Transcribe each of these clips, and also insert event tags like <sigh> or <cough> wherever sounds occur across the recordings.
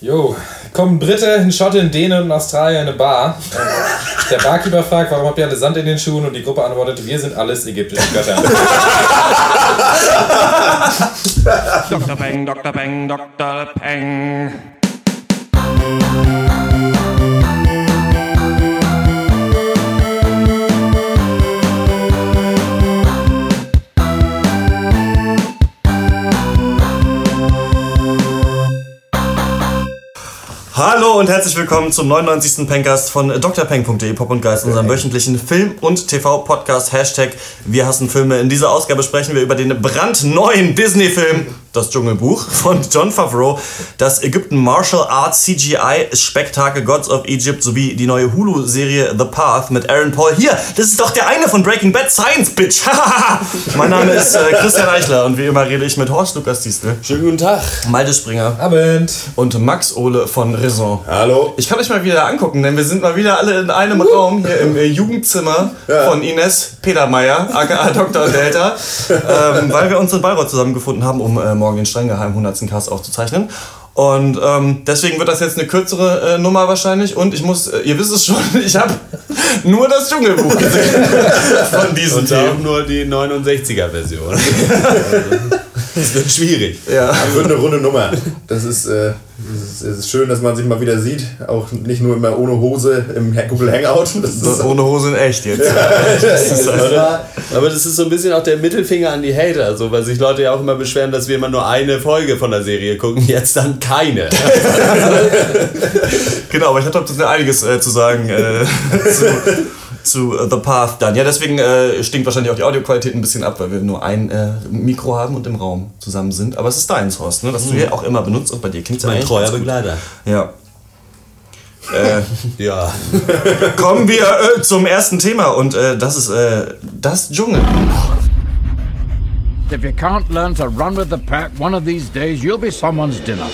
Jo, kommen Brite, ein Schotte, ein Däne und ein Australier in eine Bar. Der Barkeeper fragt, warum habt ihr alle Sand in den Schuhen? Und die Gruppe antwortet, wir sind alles ägyptische Götter. Dr. Peng, Dr. Peng, Dr. Peng. Hallo und herzlich willkommen zum 99. Pencast von drpeng.de Pop und Geist, unserem wöchentlichen Film- und TV-Podcast. Hashtag Wir hassen Filme. In dieser Ausgabe sprechen wir über den brandneuen Disney-Film Das Dschungelbuch <laughs> von John Favreau, das Ägypten Martial Arts CGI-Spektakel Gods of Egypt sowie die neue Hulu-Serie The Path mit Aaron Paul. Hier, das ist doch der eine von Breaking Bad, Science Bitch. <laughs> mein Name ist äh, Christian Eichler und wie immer rede ich mit Horst Lukas Diestel, Schönen guten Tag. Malte Springer Abend. und Max Ole von Raison. Hallo. Ich kann euch mal wieder angucken, denn wir sind mal wieder alle in einem Raum hier im äh, Jugendzimmer von Ines Petermeier, aka <laughs> Dr. Delta, ähm, weil wir uns in Bayreuth zusammengefunden haben, um äh, morgen den strenggeheim 100. Cast aufzuzeichnen. Und ähm, deswegen wird das jetzt eine kürzere äh, Nummer wahrscheinlich. Und ich muss, äh, ihr wisst es schon, <laughs> ich habe nur das Dschungelbuch gesehen <laughs> von diesem Und auch nur die 69er-Version. <laughs> das wird schwierig. Ja. Das wird eine runde Nummer. Das ist, äh, es ist, es ist schön, dass man sich mal wieder sieht. Auch nicht nur immer ohne Hose im Google Hangout. Das ist, Ohne Hose in echt jetzt. Aber, <laughs> aber das ist so ein bisschen auch der Mittelfinger an die Hater, so, weil sich Leute ja auch immer beschweren, dass wir immer nur eine Folge von der Serie gucken, jetzt dann keine. <laughs> Genau, aber ich hatte einiges äh, zu sagen äh, <laughs> zu, zu äh, The Path dann. Ja, deswegen äh, stinkt wahrscheinlich auch die Audioqualität ein bisschen ab, weil wir nur ein äh, Mikro haben und im Raum zusammen sind. Aber es ist deins, Horst, ne? das du hier auch immer benutzt und bei dir klingt es Mein treuer Begleiter. Ja. Äh, Ja. <laughs> kommen wir äh, zum ersten Thema und äh, das ist äh, das Dschungel. If you can't learn to run with the pack, one of these days you'll be someone's dinner.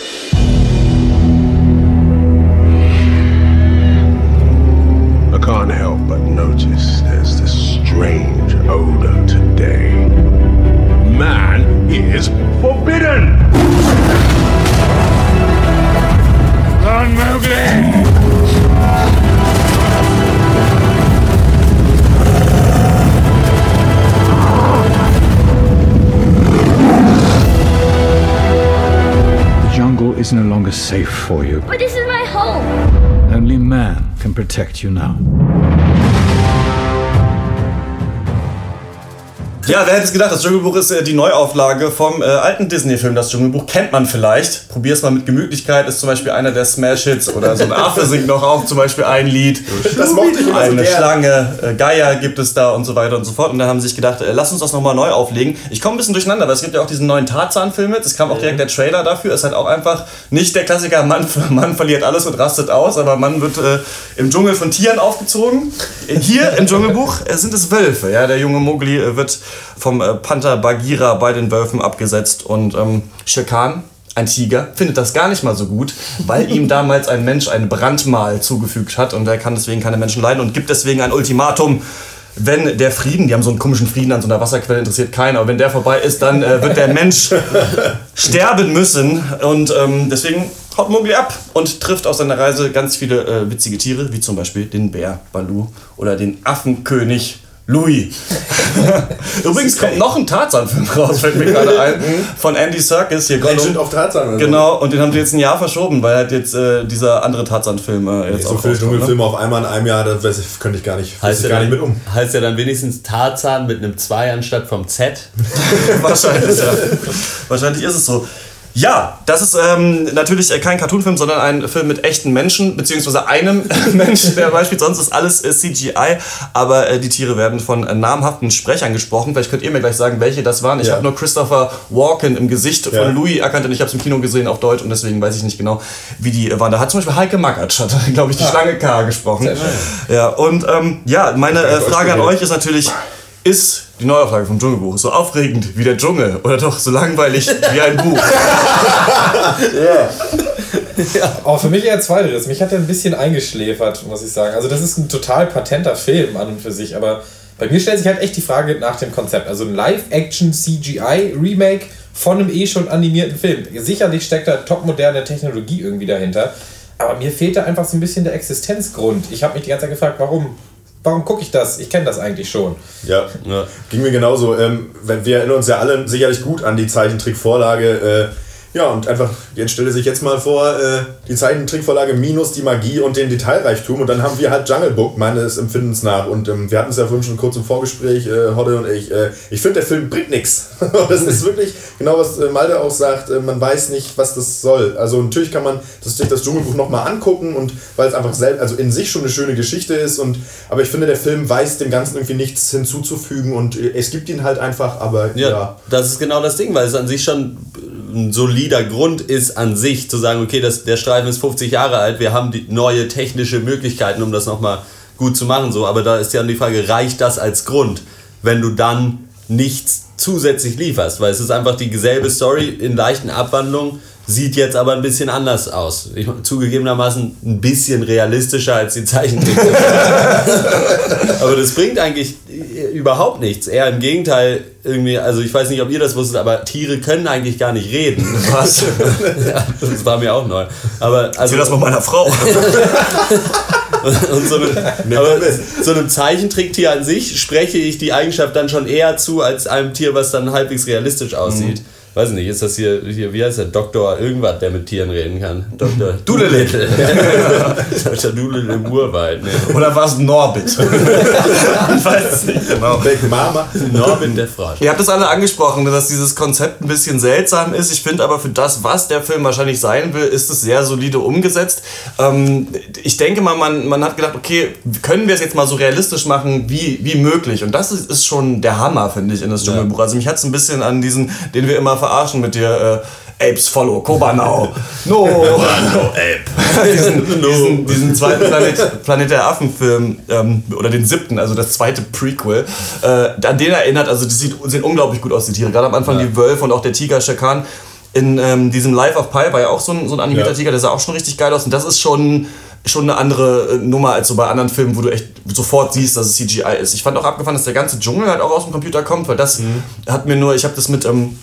Is safe for you. But this is my home. Only man can protect you now. Ja, wer hätte es gedacht, das Dschungelbuch ist äh, die Neuauflage vom äh, alten Disney-Film. Das Dschungelbuch kennt man vielleicht. Probier's mal mit Gemütlichkeit, ist zum Beispiel einer der Smash-Hits oder so ein <laughs> Affe singt noch auch zum Beispiel ein Lied. das mochte ich immer so Eine gern. Schlange, äh, Geier gibt es da und so weiter und so fort. Und dann haben sie sich gedacht, äh, lass uns das nochmal neu auflegen. Ich komme ein bisschen durcheinander, weil es gibt ja auch diesen neuen Tarzan-Film mit. Es kam auch direkt der Trailer dafür. Es hat auch einfach nicht der Klassiker, Mann, <laughs> Mann verliert alles und rastet aus, aber Mann wird äh, im Dschungel von Tieren aufgezogen. Hier im Dschungelbuch äh, sind es Wölfe. Ja, der junge Mowgli wird vom äh, Panther Bagheera bei den Wölfen abgesetzt und ähm, Shere Khan, ein Tiger, findet das gar nicht mal so gut, weil ihm damals ein Mensch ein Brandmal zugefügt hat und er kann deswegen keine Menschen leiden und gibt deswegen ein Ultimatum. Wenn der Frieden, die haben so einen komischen Frieden an so einer Wasserquelle, interessiert keinen, aber wenn der vorbei ist, dann äh, wird der Mensch <laughs> sterben müssen. Und ähm, deswegen haut Mowgli ab und trifft auf seiner Reise ganz viele äh, witzige Tiere, wie zum Beispiel den Bär Balu oder den Affenkönig Louis. <laughs> Übrigens kommt noch ein Tarzan-Film raus, fällt mir gerade ein, von Andy Serkis hier. Legend Gollum. of Tarzan. oder so. Genau, und den haben sie jetzt ein Jahr verschoben, weil halt jetzt äh, dieser andere Tarzan-Film äh, jetzt So auch viele rauskommt, ne? Dschungelfilme auf einmal in einem Jahr, das weiß ich, könnte ich gar nicht, Heißt ich ja, gar dann, nicht mit um. heißt ja dann wenigstens Tarzan mit einem 2 anstatt vom Z. <laughs> Wahrscheinlich, ja. Wahrscheinlich ist es so. Ja, das ist ähm, natürlich äh, kein Cartoonfilm, sondern ein Film mit echten Menschen, beziehungsweise einem <laughs> Menschen, der beispielt. Sonst ist alles äh, CGI, aber äh, die Tiere werden von äh, namhaften Sprechern gesprochen. Vielleicht könnt ihr mir gleich sagen, welche das waren. Ich Ja. habe nur Christopher Walken im Gesicht Ja. von Louis erkannt und ich habe es im Kino gesehen auf Deutsch und deswegen weiß ich nicht genau, wie die äh, waren. Da hat zum Beispiel Heike Mackert, hat, <laughs> glaube ich, die Schlange K gesprochen. Ja, und ähm, ja, meine Frage an euch ist natürlich, ist die Neuauflage vom Dschungelbuch so aufregend wie der Dschungel oder doch so langweilig wie ein Buch? <laughs> Aber für mich eher zweiteres. Mich hat er ein bisschen eingeschläfert, muss ich sagen. Also das ist ein total patenter Film an und für sich, aber bei mir stellt sich halt echt die Frage nach dem Konzept. Also ein Live-Action-CGI-Remake von einem eh schon animierten Film. Sicherlich steckt da topmoderne Technologie irgendwie dahinter, aber mir fehlt da einfach so ein bisschen der Existenzgrund. Ich habe mich die ganze Zeit gefragt, warum, warum gucke ich das? Ich kenne das eigentlich schon. Ja, Ja. ging mir genauso. Ähm, wir erinnern uns ja alle sicherlich gut an die Zeichentrickvorlage. Äh, ja, und einfach, jetzt stelle sich jetzt mal vor, äh, die Zeichentrickvorlage minus die Magie und den Detailreichtum und dann haben wir halt Jungle Book meines Empfindens nach. Und ähm, wir hatten es ja vorhin schon kurz im Vorgespräch, äh, Hodde und ich. Äh, ich finde, der Film bringt nichts. <laughs> Das ist wirklich genau, was äh, Malte auch sagt. Äh, man weiß nicht, was das soll. Also natürlich kann man das, sich das Dschungelbuch nochmal angucken und weil es einfach selbst, also in sich schon eine schöne Geschichte ist. Und, aber ich finde, der Film weiß dem Ganzen irgendwie nichts hinzuzufügen und äh, es gibt ihn halt einfach, aber Ja, ja. das ist genau das Ding, weil es an sich schon ein solider Grund ist, an sich zu sagen, okay, das, der Streifen ist 50 Jahre alt, wir haben die neue technische Möglichkeiten, um das nochmal gut zu machen. So. Aber da ist ja die Frage, reicht das als Grund, wenn du dann nichts zusätzlich lieferst? Weil es ist einfach die selbe Story in leichten Abwandlungen, sieht jetzt aber ein bisschen anders aus. Ich, zugegebenermaßen ein bisschen realistischer als die Zeichentrick. <laughs> Aber das bringt eigentlich überhaupt nichts. Eher im Gegenteil, irgendwie, also ich weiß nicht, ob ihr das wusstet, aber Tiere können eigentlich gar nicht reden. Was? <laughs> ja, das war mir auch neu. Aber also, Erzähl das mal meiner Frau. <laughs> und so, einem, aber so einem Zeichentricktier an sich spreche ich die Eigenschaft dann schon eher zu, als einem Tier, was dann halbwegs realistisch aussieht. Weiß nicht, ist das hier, hier, wie heißt der? Doktor irgendwas, der mit Tieren reden kann. Dr. Doolittle. <laughs> Dr. Doolittle im Urwald. Ne. Oder war es Norbit? ich <laughs> weiß nicht genau. Mama. Norbin der Frosch. Ihr habt es alle angesprochen, dass dieses Konzept ein bisschen seltsam ist. Ich finde aber für das, was der Film wahrscheinlich sein will, ist es sehr solide umgesetzt. Ähm, ich denke mal, man, man hat gedacht, okay, können wir es jetzt mal so realistisch machen wie, wie möglich? Und das ist, ist schon der Hammer, finde ich, in das Dschungelbuch. Also mich hat es ein bisschen an diesen, den wir immer verarschen mit dir, äh, Apes follow, Kobanau. <laughs> <laughs> No, no Ape. <laughs> diesen, diesen, diesen zweiten Planet, Planet der Affen-Film, ähm, oder den siebten, also das zweite Prequel, äh, an den erinnert, also die sieht, sehen unglaublich gut aus, die Tiere. Gerade am Anfang die Wölfe und auch der Tiger Shakan. In ähm, diesem Life of Pi war ja auch so ein, so ein animierter Ja. Tiger, der sah auch schon richtig geil aus. Und das ist schon, schon eine andere äh, Nummer als so bei anderen Filmen, wo du echt sofort siehst, dass es CGI ist. Ich fand auch abgefahren, dass der ganze Dschungel halt auch aus dem Computer kommt, weil das hat mir nur, ich habe das mit ähm,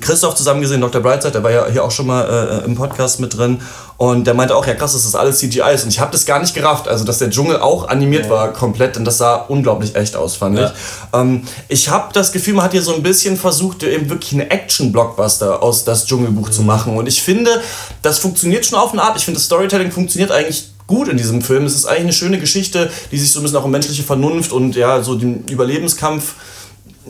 Christoph zusammen gesehen, Dr. Brightside, der war ja hier auch schon mal äh, im Podcast mit drin. Und der meinte auch, ja krass, dass das alles CGI ist. Und ich habe das gar nicht gerafft. Also, dass der Dschungel auch animiert war komplett. Und das sah unglaublich echt aus, fand ich. Ähm, ich habe das Gefühl, man hat hier so ein bisschen versucht, eben wirklich eine Action-Blockbuster aus das Dschungelbuch zu machen. Und ich finde, das funktioniert schon auf eine Art. Ich finde, das Storytelling funktioniert eigentlich gut in diesem Film. Es ist eigentlich eine schöne Geschichte, die sich so ein bisschen auch um menschliche Vernunft und ja, so den Überlebenskampf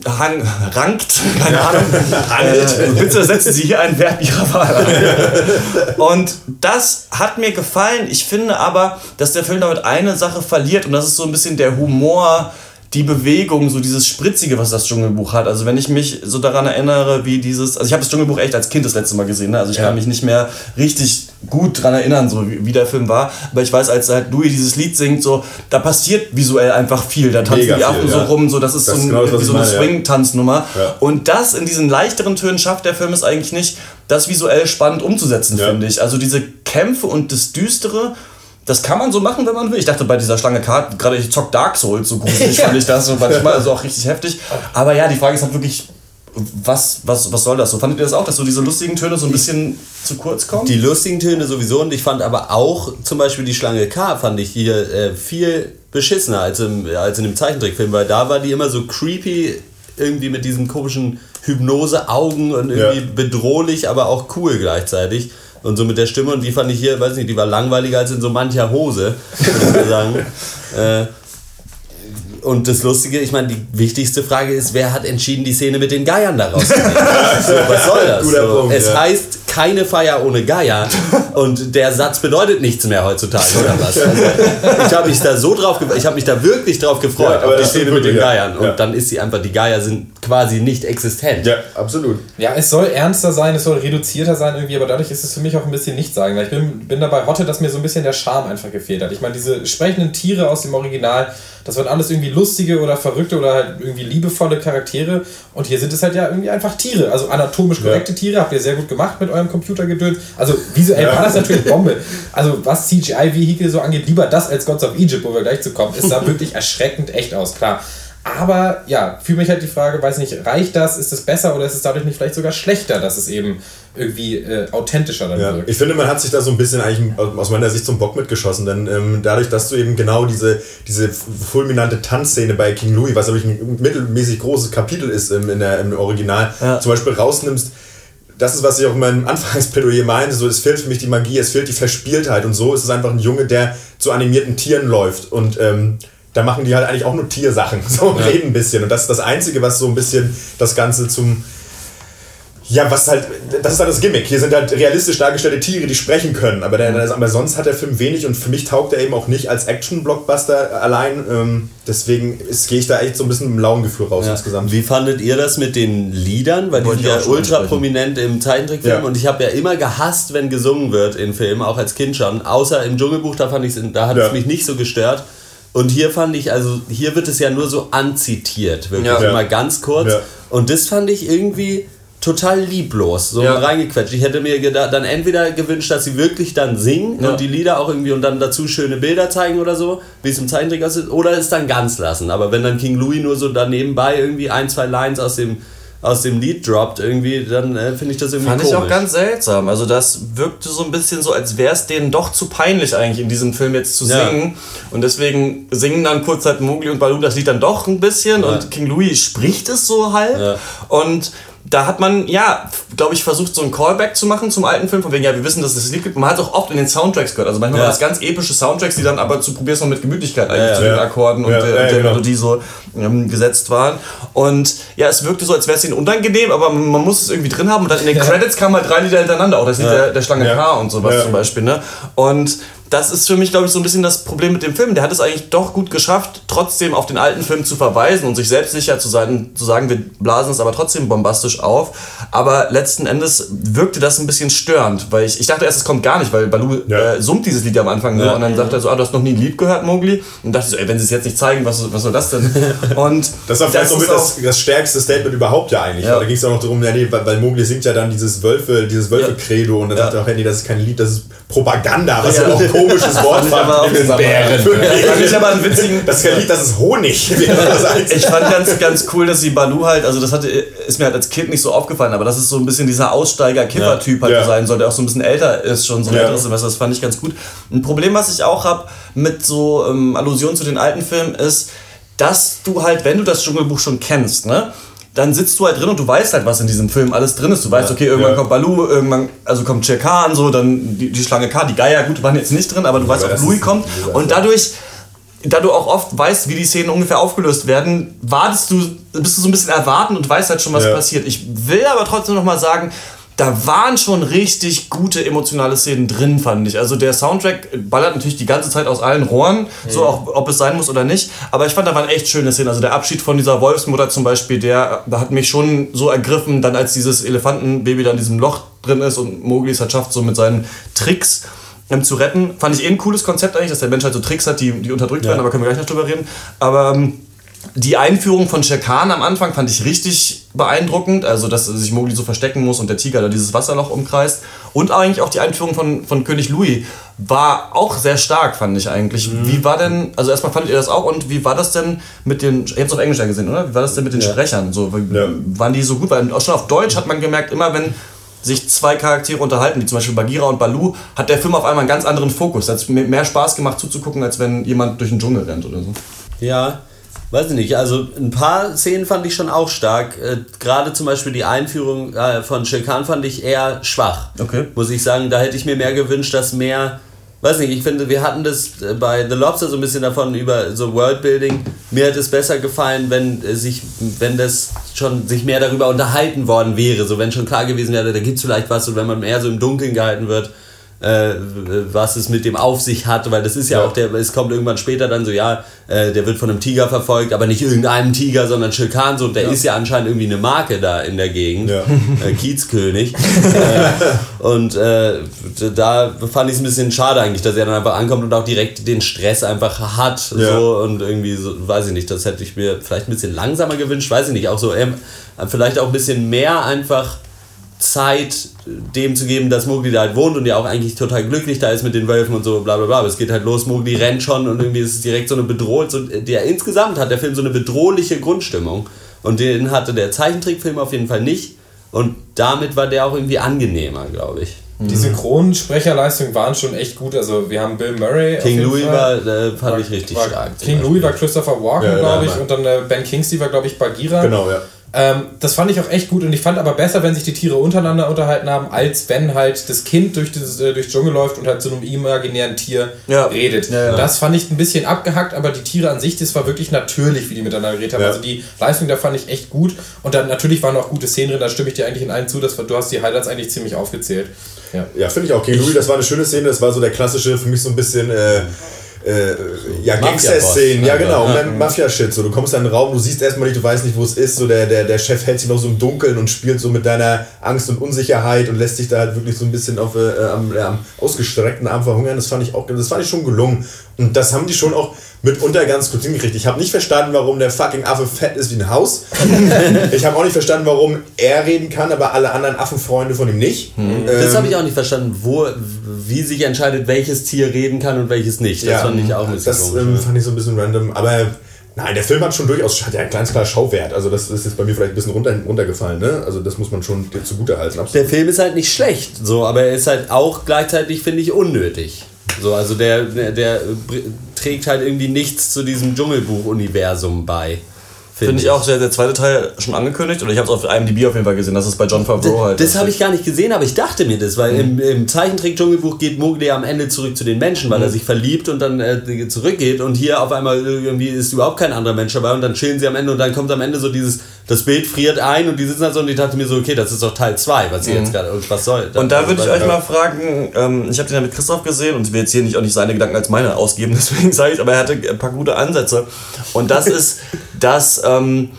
hang, rankt, <laughs> keine Ahnung. Äh, bitte setzen Sie hier ein Verb Ihrer Wahl ein. <laughs> Und das hat mir gefallen. Ich finde aber, dass der Film damit eine Sache verliert und das ist so ein bisschen der Humor, die Bewegung, so dieses Spritzige, was das Dschungelbuch hat. Also wenn ich mich so daran erinnere, wie dieses, also ich habe das Dschungelbuch echt als Kind das letzte Mal gesehen, ne? also ich kann mich nicht mehr richtig gut daran erinnern, so wie, wie der Film war. Aber ich weiß, als halt Louis dieses Lied singt, so da passiert visuell einfach viel. Da tanzen Mega die Affen so ja. rum, so das ist Das so, ein, genau das, so eine. Swing-Tanznummer. Ja. Und das in diesen leichteren Tönen schafft der Film es eigentlich nicht, das visuell spannend umzusetzen, Ja. finde ich. Also diese Kämpfe und das Düstere, das kann man so machen, wenn man will. Ich dachte bei dieser Schlange Kart, gerade ich zock Dark Souls, so gruselig <laughs> fand ich das so manchmal, also auch richtig heftig. Aber ja, die Frage ist halt wirklich, was, was, was soll das so? Fandet ihr das auch, dass so diese lustigen Töne so ein bisschen zu kurz kommen? Die lustigen Töne sowieso und ich fand aber auch zum Beispiel die Schlange K fand ich hier äh, viel beschissener als, im, als in dem Zeichentrickfilm, weil da war die immer so creepy, irgendwie mit diesen komischen Hypnose-Augen und irgendwie Ja. bedrohlich, aber auch cool gleichzeitig. Und so mit der Stimme und die fand ich hier, weiß nicht, die war langweiliger als in so mancher Hose, würde ich sagen. <laughs> äh, und das Lustige, ich meine, die wichtigste Frage ist, wer hat entschieden, die Szene mit den Geiern daraus zu nehmen? <laughs> so, was soll das? So, es heißt keine Feier ohne Geier und der Satz bedeutet nichts mehr heutzutage oder was? Also, ich habe mich da so drauf, ich habe mich da wirklich drauf gefreut Ja, aber auf die Szene mit den ja. Geiern und Ja. dann ist sie einfach, die Geier sind quasi nicht existent. Ja, absolut. Ja, es soll ernster sein, es soll reduzierter sein irgendwie, aber dadurch ist es für mich auch ein bisschen nicht sagen. Weil ich bin, bin dabei Hotte, dass mir so ein bisschen der Charme einfach gefehlt hat. Ich meine, diese sprechenden Tiere aus dem Original, das waren alles irgendwie lustige oder verrückte oder halt irgendwie liebevolle Charaktere. Und hier sind es halt ja irgendwie einfach Tiere. Also anatomisch korrekte Tiere, habt ihr sehr gut gemacht mit eurem Computergedöns. Also visuell war das natürlich Bombe. Also was CGI-Vehikel so angeht, lieber das als Gods of Egypt, wo wir gleich zu kommen. Es <laughs> sah wirklich erschreckend echt aus, klar. Aber ja, für mich halt die Frage, weiß nicht, reicht das? Ist es besser oder ist es dadurch nicht vielleicht sogar schlechter, dass es eben irgendwie äh, authentischer dann Ja, wirkt? ich finde, man hat sich da so ein bisschen eigentlich aus meiner Sicht zum Bock mitgeschossen, denn ähm, dadurch, dass du eben genau diese, diese fulminante Tanzszene bei King Louis, was natürlich ein mittelmäßig großes Kapitel ist im, in der, im Original, Ja. zum Beispiel rausnimmst, das ist, was ich auch in meinem <laughs> Anfangsplädoyer meinte, so, es fehlt für mich die Magie, es fehlt die Verspieltheit und so ist es einfach ein Junge, der zu animierten Tieren läuft und ähm, da machen die halt eigentlich auch nur Tiersachen, <laughs> so und reden ein bisschen und das ist das Einzige, was so ein bisschen das Ganze zum ja, was halt, das ist halt das Gimmick. Hier sind halt realistisch dargestellte Tiere, die sprechen können. Aber, der, aber sonst hat der Film wenig und für mich taugt er eben auch nicht als Action-Blockbuster allein. Ähm, deswegen gehe ich da echt so ein bisschen mit einem lauen Gefühl raus Ja. insgesamt. Wie fandet ihr das mit den Liedern? Weil die Wollte sind ja ultra ansprechen. prominent im Zeichentrickfilm Ja. und ich habe ja immer gehasst, wenn gesungen wird in Filmen, auch als Kind schon. Außer im Dschungelbuch, da fand ich da hat Ja. es mich nicht so gestört. Und hier fand ich, also hier wird es ja nur so anzitiert, wirklich Ja. immer ganz kurz. Ja. Und das fand ich irgendwie total lieblos, so Ja. reingequetscht. Ich hätte mir gedacht, dann entweder gewünscht, dass sie wirklich dann singen Ja. und die Lieder auch irgendwie und dann dazu schöne Bilder zeigen oder so, wie es im Zeichentrick aussieht, oder es dann ganz lassen. Aber wenn dann King Louis nur so daneben bei irgendwie ein, zwei Lines aus dem, aus dem Lied droppt, irgendwie, dann äh, finde ich das irgendwie Fand komisch. ich auch ganz seltsam. Also das wirkte so ein bisschen so, als wäre es denen doch zu peinlich eigentlich in diesem Film jetzt zu Ja. singen. Und deswegen singen dann kurz halt Mowgli und Baloo das Lied dann doch ein bisschen und King Louis spricht es so halb. Ja. Und da hat man, ja, glaube ich, versucht, so ein Callback zu machen zum alten Film, von wegen, ja, wir wissen, dass es das Lied gibt. Man hat es auch oft in den Soundtracks gehört. Also manchmal Ja. waren das ganz epische Soundtracks, die dann aber zu probierst noch mit Gemütlichkeit eigentlich Ja, zu den Akkorden und der, und der genau. Melodie so ähm, gesetzt waren. Und ja, es wirkte so, als wäre es ihnen unangenehm, aber man muss es irgendwie drin haben. Und dann in den Credits kamen halt drei Lieder hintereinander, auch das Lied der, der Schlange. K und sowas zum Beispiel. Ne? Und das ist für mich, glaube ich, so ein bisschen das Problem mit dem Film. Der hat es eigentlich doch gut geschafft, trotzdem auf den alten Film zu verweisen und sich selbst sicher zu sein, zu sagen, wir blasen es aber trotzdem bombastisch auf. Aber letzten Endes wirkte das ein bisschen störend, weil ich, ich dachte erst, es kommt gar nicht, weil Balu Ja. äh, summt dieses Lied ja am Anfang nur Ja. und dann sagt er so, ah, du hast noch nie ein Lied gehört, Mowgli? Und dachte ich so, ey, wenn sie es jetzt nicht zeigen, was, was soll das denn? <laughs> Und Das war vielleicht so ist mit auch- das, das stärkste Statement überhaupt ja eigentlich. Ja. Da ging es auch noch darum, ja, nee, weil, weil Mowgli singt ja dann dieses Wölfe, dieses Wölfe-Credo und dann sagt er auch, hey, nee, das ist kein Lied, das ist Propaganda, was ja, Ja. auch ein <laughs> komisches Wort aber war. auch in dem Zusammenhang. Fand ich aber einen witzigen, Das ist Lied, das ist Honig. <laughs> Das Ich fand ganz, ganz cool, dass sie Balu halt, also das hatte, ist mir halt als Kind nicht so aufgefallen, aber das ist so ein bisschen dieser Aussteiger-Kiffer-Typ halt Ja. sein soll, der auch so ein bisschen älter ist, schon so ein Ja. älteres Semester, das fand ich ganz gut. Ein Problem, was ich auch habe mit so ähm, Allusionen zu den alten Filmen, ist, dass du halt, wenn du das Dschungelbuch schon kennst, ne? Dann sitzt du halt drin und du weißt halt, was in diesem Film alles drin ist. Du weißt, okay, irgendwann Ja. kommt Balu, irgendwann, also kommt Shere Khan, so, dann die, die Schlange K, die Geier, gut, waren jetzt nicht drin, aber du weißt aber auch, Louis kommt. Und dadurch da du auch oft weißt, wie die Szenen ungefähr aufgelöst werden, wartest du, bist du so ein bisschen erwarten und weißt halt schon, was Ja. passiert. Ich will aber trotzdem noch mal sagen, da waren schon richtig gute emotionale Szenen drin, fand ich. Also der Soundtrack ballert natürlich die ganze Zeit aus allen Rohren, so auch ob es sein muss oder nicht. Aber ich fand, da waren echt schöne Szenen. Also der Abschied von dieser Wolfsmutter zum Beispiel, der, da hat mich schon so ergriffen, dann als dieses Elefantenbaby da in diesem Loch drin ist und Mowgli es halt schafft, so mit seinen Tricks ähm, zu retten. Fand ich eh ein cooles Konzept eigentlich, dass der Mensch halt so Tricks hat, die, die unterdrückt werden, aber können wir gleich noch drüber reden. Aber ähm, die Einführung von Shere Khan am Anfang fand ich richtig beeindruckend. Also, dass sich Mowgli so verstecken muss und der Tiger da dieses Wasserloch umkreist. Und eigentlich auch die Einführung von, von König Louis war auch sehr stark, fand ich eigentlich. Wie war denn, also erstmal fandet ihr das auch und wie war das denn mit den, ihr habt es auf Englisch ja gesehen, oder? Wie war das denn mit den Sprechern? So, Ja. Waren die so gut? Weil auch schon auf Deutsch hat man gemerkt, immer wenn sich zwei Charaktere unterhalten, wie zum Beispiel Bagheera und Baloo, hat der Film auf einmal einen ganz anderen Fokus. Hat es mir mehr Spaß gemacht zuzugucken, als wenn jemand durch den Dschungel rennt oder so. Ja, weiß ich nicht. Also ein paar Szenen fand ich schon auch stark. Äh, Gerade zum Beispiel die Einführung äh, von Shere Khan fand ich eher schwach. Okay. Muss ich sagen, da hätte ich mir mehr gewünscht, dass mehr. Weiß nicht, ich finde, wir hatten das äh, bei The Lobster so ein bisschen davon über so Worldbuilding. Mir hätte es besser gefallen, wenn äh, sich, wenn das schon sich mehr darüber unterhalten worden wäre. So wenn schon klar gewesen wäre, da gibt es vielleicht was, und wenn man mehr so im Dunkeln gehalten wird äh, was es mit dem auf sich hat, weil das ist ja, Ja. auch der, es kommt irgendwann später dann so, ja, äh, der wird von einem Tiger verfolgt, aber nicht irgendeinem Tiger, sondern Khan, so, und der ist ja anscheinend irgendwie eine Marke da in der Gegend, Ja. äh, Kiezkönig. äh, und äh, da fand ich es ein bisschen schade eigentlich, dass er dann einfach ankommt und auch direkt den Stress einfach hat, Ja. so, und irgendwie, so, weiß ich nicht, das hätte ich mir vielleicht ein bisschen langsamer gewünscht, weiß ich nicht, auch so, ähm, vielleicht auch ein bisschen mehr einfach Zeit dem zu geben, dass Mowgli da halt wohnt und ja auch eigentlich total glücklich da ist mit den Wölfen und so bla bla bla. Aber es geht halt los, Mowgli rennt schon und irgendwie ist es direkt so eine bedrohlich, so, der insgesamt hat der Film so eine bedrohliche Grundstimmung und den hatte der Zeichentrickfilm auf jeden Fall nicht und damit war der auch irgendwie angenehmer, glaube ich. Die Synchronsprecherleistungen waren schon echt gut. Also wir haben Bill Murray. auf King jeden Louis Fall. war, äh, fand ich richtig war, stark. King Beispiel. Louis war Christopher Walken, Ja, ja, glaube ich, ja. und dann äh, Ben Kingsley war, glaube ich, Bagheera. Genau, ja. Ähm, das fand ich auch echt gut und ich fand aber besser, wenn sich die Tiere untereinander unterhalten haben, als wenn halt das Kind durch das äh, durch Dschungel läuft und halt zu einem imaginären Tier Ja. redet. Ja, ja. Das fand ich ein bisschen abgehackt, aber die Tiere an sich, das war wirklich natürlich, wie die miteinander geredet haben. Also die Leistung da fand ich echt gut und dann natürlich waren auch gute Szenen drin, da stimme ich dir eigentlich in allen zu, dass du hast die Highlights eigentlich ziemlich aufgezählt. Ja. Finde ich auch. King Louis, das war eine schöne Szene. Das war so der klassische, für mich so ein bisschen, äh, äh, ja. Gangster-Szenen. Ja, Ja, genau. ja. Und dann Mafia-Shit. So, du kommst in einen Raum, du siehst erstmal nicht, du weißt nicht, wo es ist. So, der, der, der Chef hält sich noch so im Dunkeln und spielt so mit deiner Angst und Unsicherheit und lässt dich da halt wirklich so ein bisschen auf, äh, am, ja, am ausgestreckten Arm verhungern. Das fand ich auch, das fand ich schon gelungen. Und das haben die schon auch mitunter ganz gut hingekriegt. Ich habe nicht verstanden, warum der fucking Affe fett ist wie ein Haus. <laughs> ich habe auch nicht verstanden, warum er reden kann, aber alle anderen Affenfreunde von ihm nicht. Das Ähm, habe ich auch nicht verstanden, wo, wie sich entscheidet, welches Tier reden kann und welches nicht. Das fand ich auch ein bisschen Das komisch. ähm, fand ich so ein bisschen random, aber nein, der Film hat schon durchaus hat ja einen ganz klar Schauwert. Also das ist jetzt bei mir vielleicht ein bisschen runter, runtergefallen, ne? Also das muss man schon dir zugute halten. Der Absolut. Film ist halt nicht schlecht, so, aber er ist halt auch gleichzeitig, finde ich, unnötig. So, also der, der, der trägt halt irgendwie nichts zu diesem Dschungelbuch-Universum bei. Finde ich auch, der, der zweite Teil schon angekündigt, oder ich habe es auf IMDb auf jeden Fall gesehen, das ist bei John Favreau halt. Das habe ich gar nicht gesehen, aber ich dachte mir das, weil im, im Zeichentrick-Dschungelbuch geht Mowgli am Ende zurück zu den Menschen, weil er sich verliebt und dann äh, zurückgeht und hier auf einmal irgendwie ist überhaupt kein anderer Mensch dabei und dann chillen sie am Ende und dann kommt am Ende so dieses, das Bild friert ein und die sitzen da so und ich dachte mir so, okay, das ist doch Teil 2, was ihr jetzt gerade, und was soll Und da würde ich euch mal fragen, ähm, ich habe den ja mit Christoph gesehen und ich will jetzt hier nicht auch nicht seine Gedanken als meine ausgeben, <laughs> deswegen sage ich, aber er hatte ein paar gute Ansätze. Und das ist, dass ähm,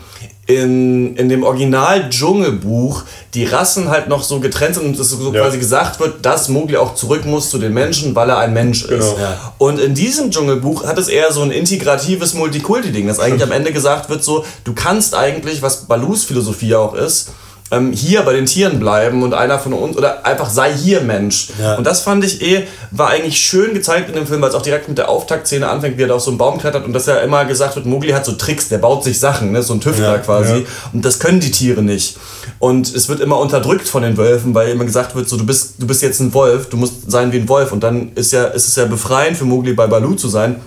in, in dem Original-Dschungelbuch die Rassen halt noch so getrennt sind und es so Ja. quasi gesagt wird, dass Mowgli auch zurück muss zu den Menschen, weil er ein Mensch ist. Genau. Ja. Und in diesem Dschungelbuch hat es eher so ein integratives Multikulti-Ding, dass eigentlich am Ende gesagt wird, so, du kannst eigentlich, was Balus Philosophie auch ist, ähm, hier bei den Tieren bleiben und einer von uns, oder einfach sei hier Mensch. Ja. Und das fand ich eh, war eigentlich schön gezeigt in dem Film, weil es auch direkt mit der Auftaktszene anfängt, wie er da auf so einen Baum klettert und dass ja immer gesagt wird, Mowgli hat so Tricks, der baut sich Sachen, ne? so ein Tüftler Ja, quasi. ja. Und das können die Tiere nicht. Und es wird immer unterdrückt von den Wölfen, weil immer gesagt wird, so, du bist, du bist jetzt ein Wolf, du musst sein wie ein Wolf. Und dann ist, ja, ist es ja befreiend für Mowgli bei Balu zu sein,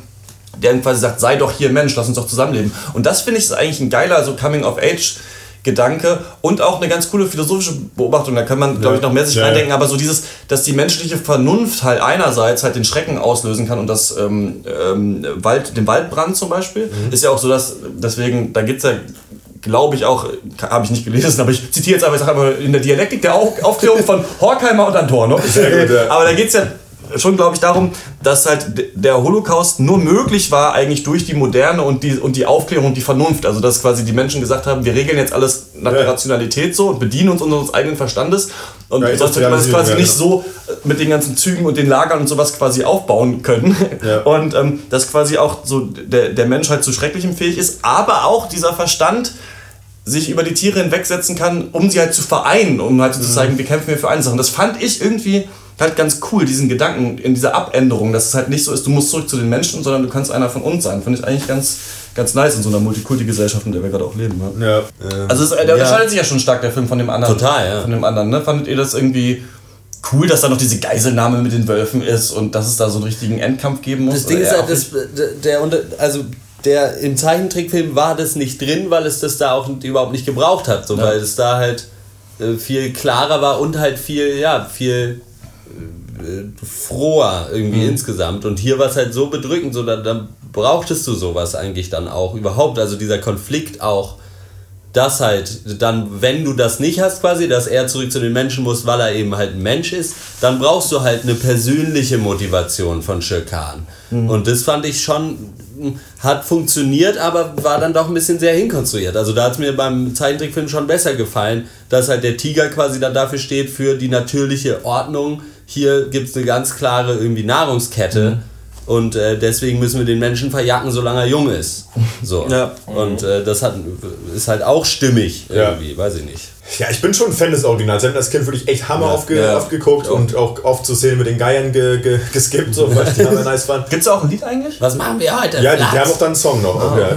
der dann quasi sagt, sei doch hier Mensch, lass uns doch zusammenleben. Und das finde ich ist eigentlich ein geiler so Coming-of-Age- Gedanke und auch eine ganz coole philosophische Beobachtung. Da kann man, glaube ich, noch mehr sich Ja, ja. reindenken. Aber so dieses, dass die menschliche Vernunft halt einerseits halt den Schrecken auslösen kann und das ähm, ähm, Wald, den Waldbrand zum Beispiel, Mhm. ist ja auch so, dass deswegen, da gibt es ja glaube ich auch, habe ich nicht gelesen, aber ich zitiere jetzt einfach, ich sage aber in der Dialektik der Auf Aufklärung von Horkheimer und Adorno. Sehr gut, ja. Aber da geht es ja schon, glaube ich, darum, dass halt der Holocaust nur möglich war eigentlich durch die Moderne und die, und die Aufklärung und die Vernunft. Also dass quasi die Menschen gesagt haben, wir regeln jetzt alles nach der Ja. Rationalität so und bedienen uns unseres eigenen Verstandes. Und Ja, sonst hätte man es quasi ja, nicht so äh, mit den ganzen Zügen und den Lagern und sowas quasi aufbauen können. Ja. <laughs> Und ähm, dass quasi auch so der, der Mensch halt zu Schrecklichem fähig ist, aber auch dieser Verstand sich über die Tiere hinwegsetzen kann, um sie halt zu vereinen, um halt Mhm. zu zeigen, wir kämpfen hier für eine Sache. Und das fand ich irgendwie halt ganz cool, diesen Gedanken in dieser Abänderung, dass es halt nicht so ist, du musst zurück zu den Menschen, sondern du kannst einer von uns sein. Finde ich eigentlich ganz, ganz nice in so einer Multikulti-Gesellschaft, in der wir gerade auch leben. Ne? Ja, äh, Also es, der unterscheidet sich ja schon stark, der Film von dem anderen. Total, ja. Von dem anderen, ne? Fandet ihr das irgendwie cool, dass da noch diese Geiselnahme mit den Wölfen ist und dass es da so einen richtigen Endkampf geben muss? Das Ding ist halt, auch das, der, unter- also der im Zeichentrickfilm war das nicht drin, weil es das da auch überhaupt nicht gebraucht hat, so, Ja. weil es da halt äh, viel klarer war und halt viel, ja, viel froher irgendwie Mhm. insgesamt. Und hier war es halt so bedrückend, so da, da brauchtest du sowas eigentlich dann auch überhaupt. Also dieser Konflikt auch, dass halt dann, wenn du das nicht hast quasi, dass er zurück zu den Menschen muss, weil er eben halt ein Mensch ist, dann brauchst du halt eine persönliche Motivation von Shirkan. Und das fand ich schon, hat funktioniert, aber war dann doch ein bisschen sehr hinkonstruiert. Also da hat es mir beim Zeichentrickfilm schon besser gefallen, dass halt der Tiger quasi dann dafür steht für die natürliche Ordnung. Hier gibt es eine ganz klare irgendwie Nahrungskette. und äh, deswegen müssen wir den Menschen verjagen, solange er jung ist. So. <laughs> Ja. Und äh, das hat, ist halt auch stimmig Ja. irgendwie, weiß ich nicht. Ja, ich bin schon ein Fan des Originals. Ich habe als Kind wirklich echt Hammer Ja, aufge ja. aufgeguckt und auch oft zu Szenen mit den Geiern ge ge geskippt, so, weil ich die <laughs> Hammer nice fand. Gibt's da auch ein Lied eigentlich? Was machen wir heute? Ja, die, die haben auch dann einen Song noch. auch, <laughs> ja.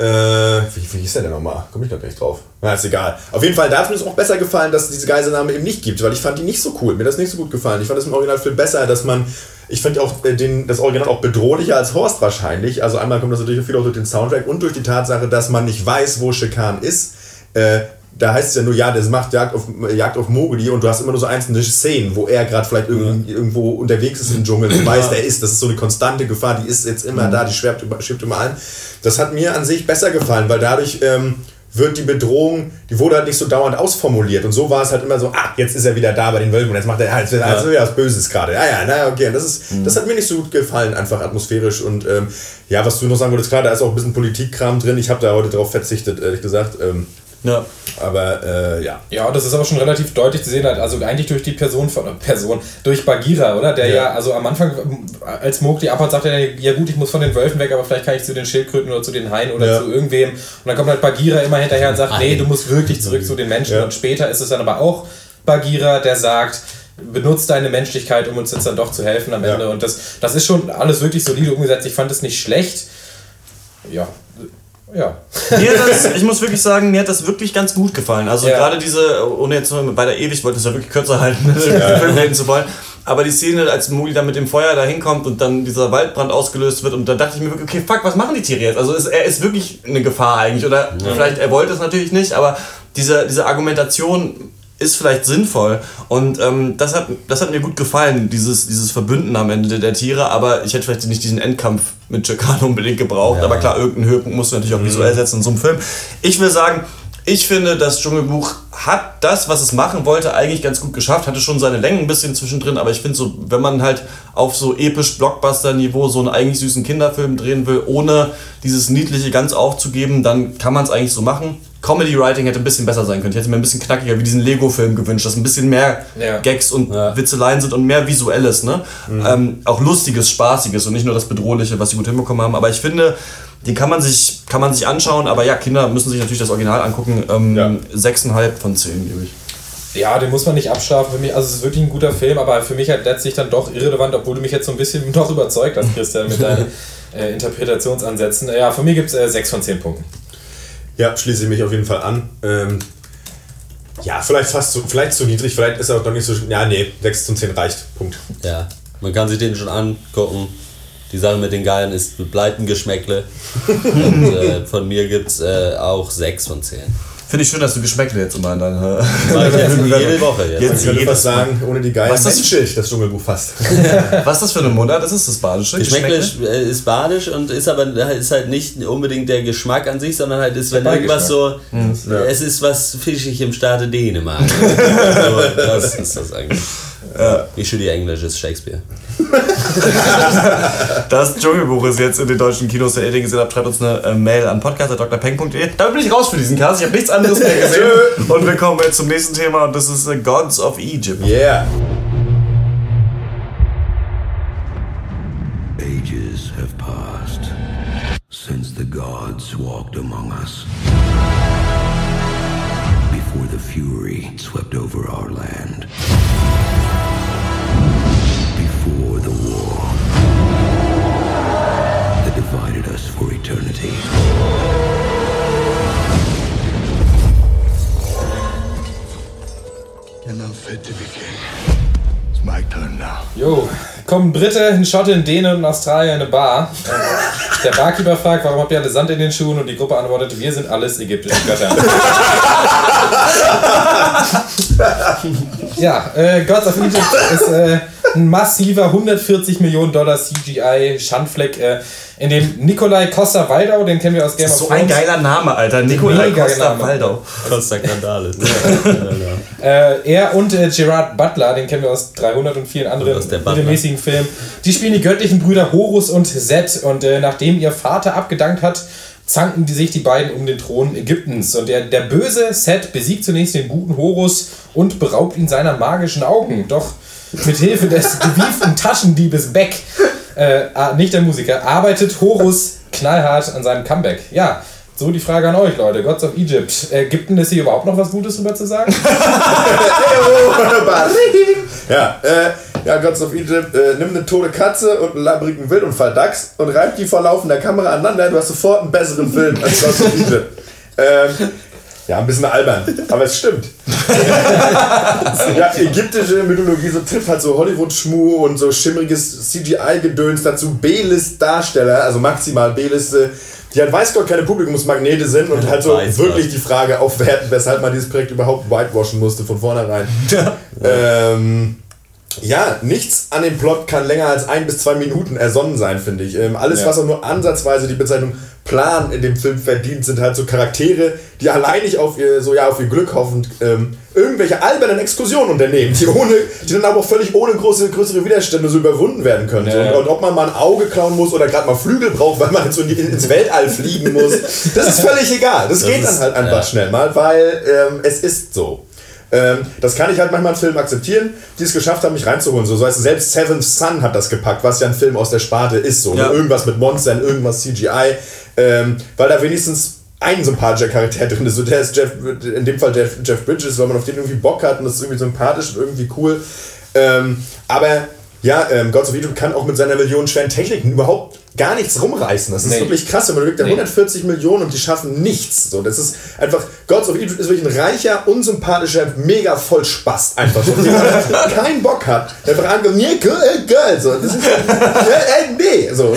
Äh, wie, wie hieß der denn nochmal? Komme ich gerade nicht drauf. Na, ist egal. Auf jeden Fall, da hat mir es auch besser gefallen, dass es diese Geiselnahme eben nicht gibt, weil ich fand die nicht so cool. Mir hat das nicht so gut gefallen. Ich fand das im Original viel besser, dass man. Ich finde auch äh, den, das Original auch bedrohlicher als Horst wahrscheinlich. Also einmal kommt das natürlich viel auch durch den Soundtrack und durch die Tatsache, dass man nicht weiß, wo Schikan ist. Äh, da heißt es ja nur, ja, das macht Jagd auf, Jagd auf Mowgli und du hast immer nur so einzelne Szenen, wo er gerade vielleicht irgend, irgendwo unterwegs ist im Dschungel und weiß, der ist. Das ist so eine konstante Gefahr, die ist jetzt immer da, die schwebt, über, schwebt immer an. Das hat mir an sich besser gefallen, weil dadurch ähm, wird die Bedrohung, die wurde halt nicht so dauernd ausformuliert. Und so war es halt immer so, ah, jetzt ist er wieder da bei den Wölfen und jetzt macht er, ah, jetzt wird also wieder was Böses gerade. Ja, ja, na, okay. Und das, ist, das hat mir nicht so gut gefallen, einfach atmosphärisch. Und ähm, ja, was du noch sagen wolltest, klar, da ist auch ein bisschen Politikkram drin. Ich habe da heute drauf verzichtet, ehrlich gesagt. Ähm, Ja. aber äh, ja. Ja, das ist aber schon relativ deutlich zu sehen, halt, also eigentlich durch die Person von äh, Person, durch Bagheera, oder? Der ja, Ja. also am Anfang, ähm, als Mowgli abhaut, sagt er, ja gut, ich muss von den Wölfen weg, aber vielleicht kann ich zu den Schildkröten oder zu den Haien oder Ja. zu irgendwem. Und dann kommt halt Bagheera immer hinterher und sagt, nee, du musst wirklich zurück zu den Menschen. Ja. Und später ist es dann aber auch Bagheera, der sagt, benutzt deine Menschlichkeit, um uns jetzt dann doch zu helfen am. Ende. Und das, das ist schon alles wirklich solide umgesetzt. Ich fand es nicht schlecht. Ja. Ja. Mir hat das, ich muss wirklich sagen, mir hat das wirklich ganz gut gefallen. Also Ja. gerade diese, ohne jetzt nur bei der Ewig, ich wollte es ja wirklich kürzer halten, <laughs> den Film reden zu wollen. Aber die Szene, als Muli dann mit dem Feuer da hinkommt und dann dieser Waldbrand ausgelöst wird und da dachte ich mir wirklich, okay, fuck, was machen die Tiere jetzt? Also ist, er ist wirklich eine Gefahr eigentlich oder vielleicht, er wollte es natürlich nicht, aber diese, diese Argumentation ist vielleicht sinnvoll und ähm, das, hat, das hat mir gut gefallen, dieses, dieses Verbünden am Ende der Tiere, aber ich hätte vielleicht nicht diesen Endkampf mit Chakano unbedingt gebraucht, aber klar, irgendeinen Höhepunkt musst du natürlich auch visuell setzen in so einem Film. Ich will sagen, ich finde, das Dschungelbuch hat das, was es machen wollte, eigentlich ganz gut geschafft. Hatte schon seine Längen ein bisschen zwischendrin, aber ich finde so, wenn man halt auf so episch Blockbuster-Niveau so einen eigentlich süßen Kinderfilm drehen will, ohne dieses Niedliche ganz aufzugeben, dann kann man es eigentlich so machen. Comedy Writing hätte ein bisschen besser sein können. Ich hätte mir ein bisschen knackiger wie diesen Lego-Film gewünscht, dass ein bisschen mehr Ja. Gags und Ja. Witzeleien sind und mehr Visuelles, ne? Ähm, auch Lustiges, Spaßiges und nicht nur das Bedrohliche, was sie gut hinbekommen haben. Aber ich finde, den kann man sich, kann man sich anschauen, aber ja, Kinder müssen sich natürlich das Original angucken. Ähm, Ja. 6,5 von 10, gebe ich. Ja, den muss man nicht abstrafen für mich. Also es ist wirklich ein guter Film, aber für mich halt letztlich dann doch irrelevant, obwohl du mich jetzt so ein bisschen <laughs> noch überzeugt hast, Christian, mit <laughs> deinen äh, Interpretationsansätzen. Ja, von mir gibt es äh, 6 von 10 Punkten. Ja, schließe ich mich auf jeden Fall an. Ähm, ja, vielleicht fast zu, vielleicht zu niedrig, vielleicht ist er auch noch nicht so. Ja, nee, 6 von 10 reicht. Punkt. Ja, man kann sich den schon angucken. Die Sache mit den Geilen ist bleibt ein Geschmäckle. <laughs> Und äh, von mir gibt's äh, auch 6 von 10. Finde ich schön, dass du Geschmäckle jetzt immer in deine. Mach <laughs> ich jetzt jede Woche jetzt. Jetzt Ich fast sagen, ohne die Geier Was ist das- menschlich, das Dschungelbuch fast. <laughs> Was ist das für eine Mundart? Das ist das Badische. Geschmäckle ist, äh, ist badisch und ist aber ist halt nicht unbedingt der Geschmack an sich, sondern halt ist, wenn irgendwas so, Ja. es ist was fischig im Staate Dänemark. <laughs> so, das ist das eigentlich. Ich studiere Englisch, ist Shakespeare. <laughs> Das Dschungelbuch ist jetzt in den deutschen Kinos, der ihr den gesehen habt, schreibt uns eine äh, Mail an podcast.drpeng.de. Damit bin ich raus für diesen Cast. Ich habe nichts anderes mehr <laughs> gesehen. und wir kommen jetzt zum nächsten Thema und das ist äh, Gods of Egypt. Yeah. Ages have passed since the gods walked among us. Before the fury swept over our land. Before the war that divided us for eternity. And I'm fit to be king. It's my turn now. Jo, kommen Brite, ein Schotte, ein Däne und ein Australier in eine Bar. Der Barkeeper fragt, warum habt ihr alle Sand in den Schuhen? Und die Gruppe antwortet, wir sind alles ägyptische Götter. <laughs> ja, äh, Gods of Egypt ist äh, ein massiver 140 Millionen Dollar CGI-Schandfleck, äh, in dem Nikolai Costa-Waldau, den kennen wir aus Game Das of ist so Thrones. ein geiler Name, Alter. Nikolai Mega Costa Name. Waldau. Costa Candale. Äh, er und äh, Gerard Butler, den kennen wir aus 300 und vielen anderen mittelmäßigen Filmen, die spielen die göttlichen Brüder Horus und Set. Und äh, nachdem ihr Vater abgedankt hat, zanken die sich die beiden um den Thron Ägyptens. Und der, der böse Set besiegt zunächst den guten Horus und beraubt ihn seiner magischen Augen. Doch mit Hilfe des <laughs> gewieften Taschendiebes Beck Äh, nicht der Musiker. Arbeitet Horus knallhart an seinem Comeback? Ja. So die Frage an euch, Leute. Gods of Egypt. Äh, gibt denn es hier überhaupt noch was Gutes drüber zu sagen? <laughs> Ja, äh, ja, Gods of Egypt, äh, nimm eine tote Katze und einen labbrigen Wildunfall Dachs und reib die vor laufender Kamera aneinander, du hast sofort einen besseren Film als Gods of Egypt. Ähm, ja, ein bisschen albern, aber es stimmt. <laughs> ja, ägyptische Mythologie so trifft halt so Hollywood-Schmuh und so schimmeriges CGI-Gedöns dazu B-List-Darsteller, also maximal B-Liste, die halt weiß Gott keine Publikumsmagnete sind und halt so Weiß wirklich Gott. die Frage aufwerten, weshalb man dieses Projekt überhaupt whitewashen musste von vornherein. <laughs> ähm, ja, nichts an dem Plot kann länger als ein bis zwei Minuten ersonnen sein, finde ich. Ähm, alles, Ja. was auch nur ansatzweise die Bezeichnung Plan in dem Film verdient, sind halt so Charaktere, die alleinig auf ihr, so, ja, auf ihr Glück hoffend ähm, irgendwelche albernen Exkursionen unternehmen, die, ohne, die dann aber auch völlig ohne große, größere Widerstände so überwunden werden können. Ja. Und, und ob man mal ein Auge klauen muss oder gerade mal Flügel braucht, weil man so in ins Weltall fliegen muss, das ist völlig egal. Das, geht dann ist- halt einfach ja. schnell mal, weil ähm, es ist so. Ähm, das kann ich halt manchmal in Filmen akzeptieren, die es geschafft haben, mich reinzuholen. So, so heißt, selbst Seventh Son hat das gepackt, was ja ein Film aus der Sparte ist. So, Ja. ne? Irgendwas mit Monstern, irgendwas CGI. Ähm, weil da wenigstens ein sympathischer Charakter <laughs> drin ist. So, der ist Jeff, in dem Fall Jeff, Jeff Bridges, weil man auf den irgendwie Bock hat und das ist irgendwie sympathisch und irgendwie cool. Ähm, aber ja, ähm, Gods of Egypt kann auch mit seiner millionenschweren Technik überhaupt gar nichts rumreißen. Das ist Nee. wirklich krass, wenn man überlegt, Nee. 140 Millionen und die schaffen nichts. So, das ist einfach, Gods of Egypt ist wirklich ein reicher, unsympathischer, mega voll Spaß einfach so. Der <laughs> keinen Bock hat, der einfach angeht, nee, geil, äh. So, das ist, ja, äh, nee. So,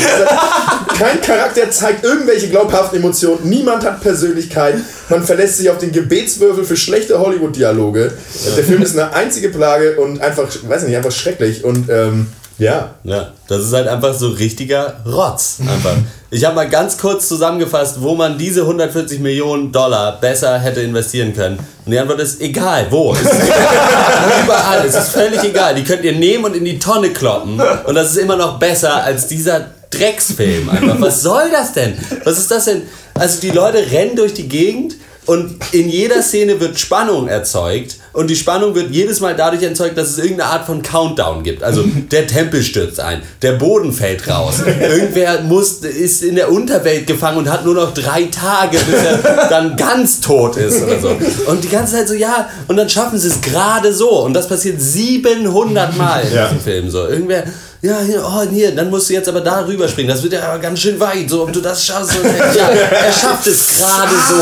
kein Charakter zeigt irgendwelche glaubhaften Emotionen, niemand hat Persönlichkeit, man verlässt sich auf den Gebetswürfel für schlechte Hollywood-Dialoge. Der Film ist eine einzige Plage und einfach, weiß ich nicht, einfach schrecklich und ähm, ja. Ja, das ist halt einfach so richtiger Rotz. Einfach. Ich habe mal ganz kurz zusammengefasst, wo man diese 140 Millionen Dollar besser hätte investieren können. Und die Antwort ist egal, wo. Ist <laughs> überall, es ist völlig egal. Die könnt ihr nehmen und in die Tonne kloppen. Und das ist immer noch besser als dieser Drecksfilm. Einfach. Was soll das denn? Was ist das denn? Also die Leute rennen durch die Gegend und in jeder Szene wird Spannung erzeugt und die Spannung wird jedes Mal dadurch erzeugt, dass es irgendeine Art von Countdown gibt. Also <laughs> der Tempel stürzt ein, der Boden fällt raus, irgendwer muss, ist in der Unterwelt gefangen und hat nur noch drei Tage, bis er dann ganz tot ist oder so. Und die ganze Zeit so, ja, und dann schaffen sie es gerade so und das passiert 700 Mal in Ja. diesem Film so. Irgendwer ja, hier, oh, hier, dann musst du jetzt aber da rüberspringen. Das wird ja aber ganz schön weit, so ob du das schaffst. Und, ja, er schafft es gerade so.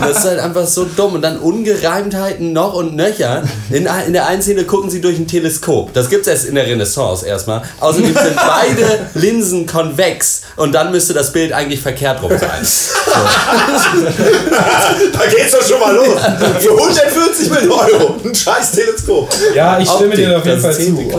<laughs> Das ist halt einfach so dumm. Und dann Ungereimtheiten noch und nöcher. In, in der einen Szene gucken sie durch ein Teleskop. Das gibt es erst in der Renaissance erstmal. Außerdem sind beide Linsen konvex. Und dann müsste das Bild eigentlich verkehrt rum sein. <laughs> Da geht's doch schon mal los. Für 140 Millionen Euro. Ein scheiß Teleskop. Ja, ich stimme Optik, dir auf jeden Fall zu.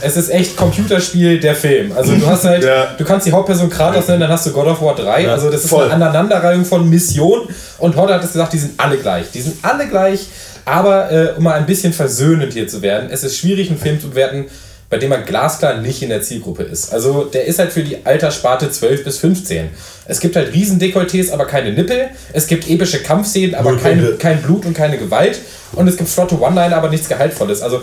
Es ist echt Computerspiel der Film. Also du hast halt, <laughs> Ja. du kannst die Hauptperson Kratos nennen, dann hast du God of War 3. also das ist voll. eine Aneinanderreihung von Missionen. Und Hodder hat es gesagt, die sind alle gleich. Die sind alle gleich. Aber äh, um mal ein bisschen versöhnend hier zu werden, es ist schwierig, einen Film zu bewerten, bei dem man glasklar nicht in der Zielgruppe ist. Also der ist halt für die Alterssparte 12 bis 15. Es gibt halt Riesendekolletés, aber keine Nippel. Es gibt epische Kampfszenen, aber kein, kein Blut und keine Gewalt. Und es gibt flotte One-Liner, aber nichts Gehaltvolles. Also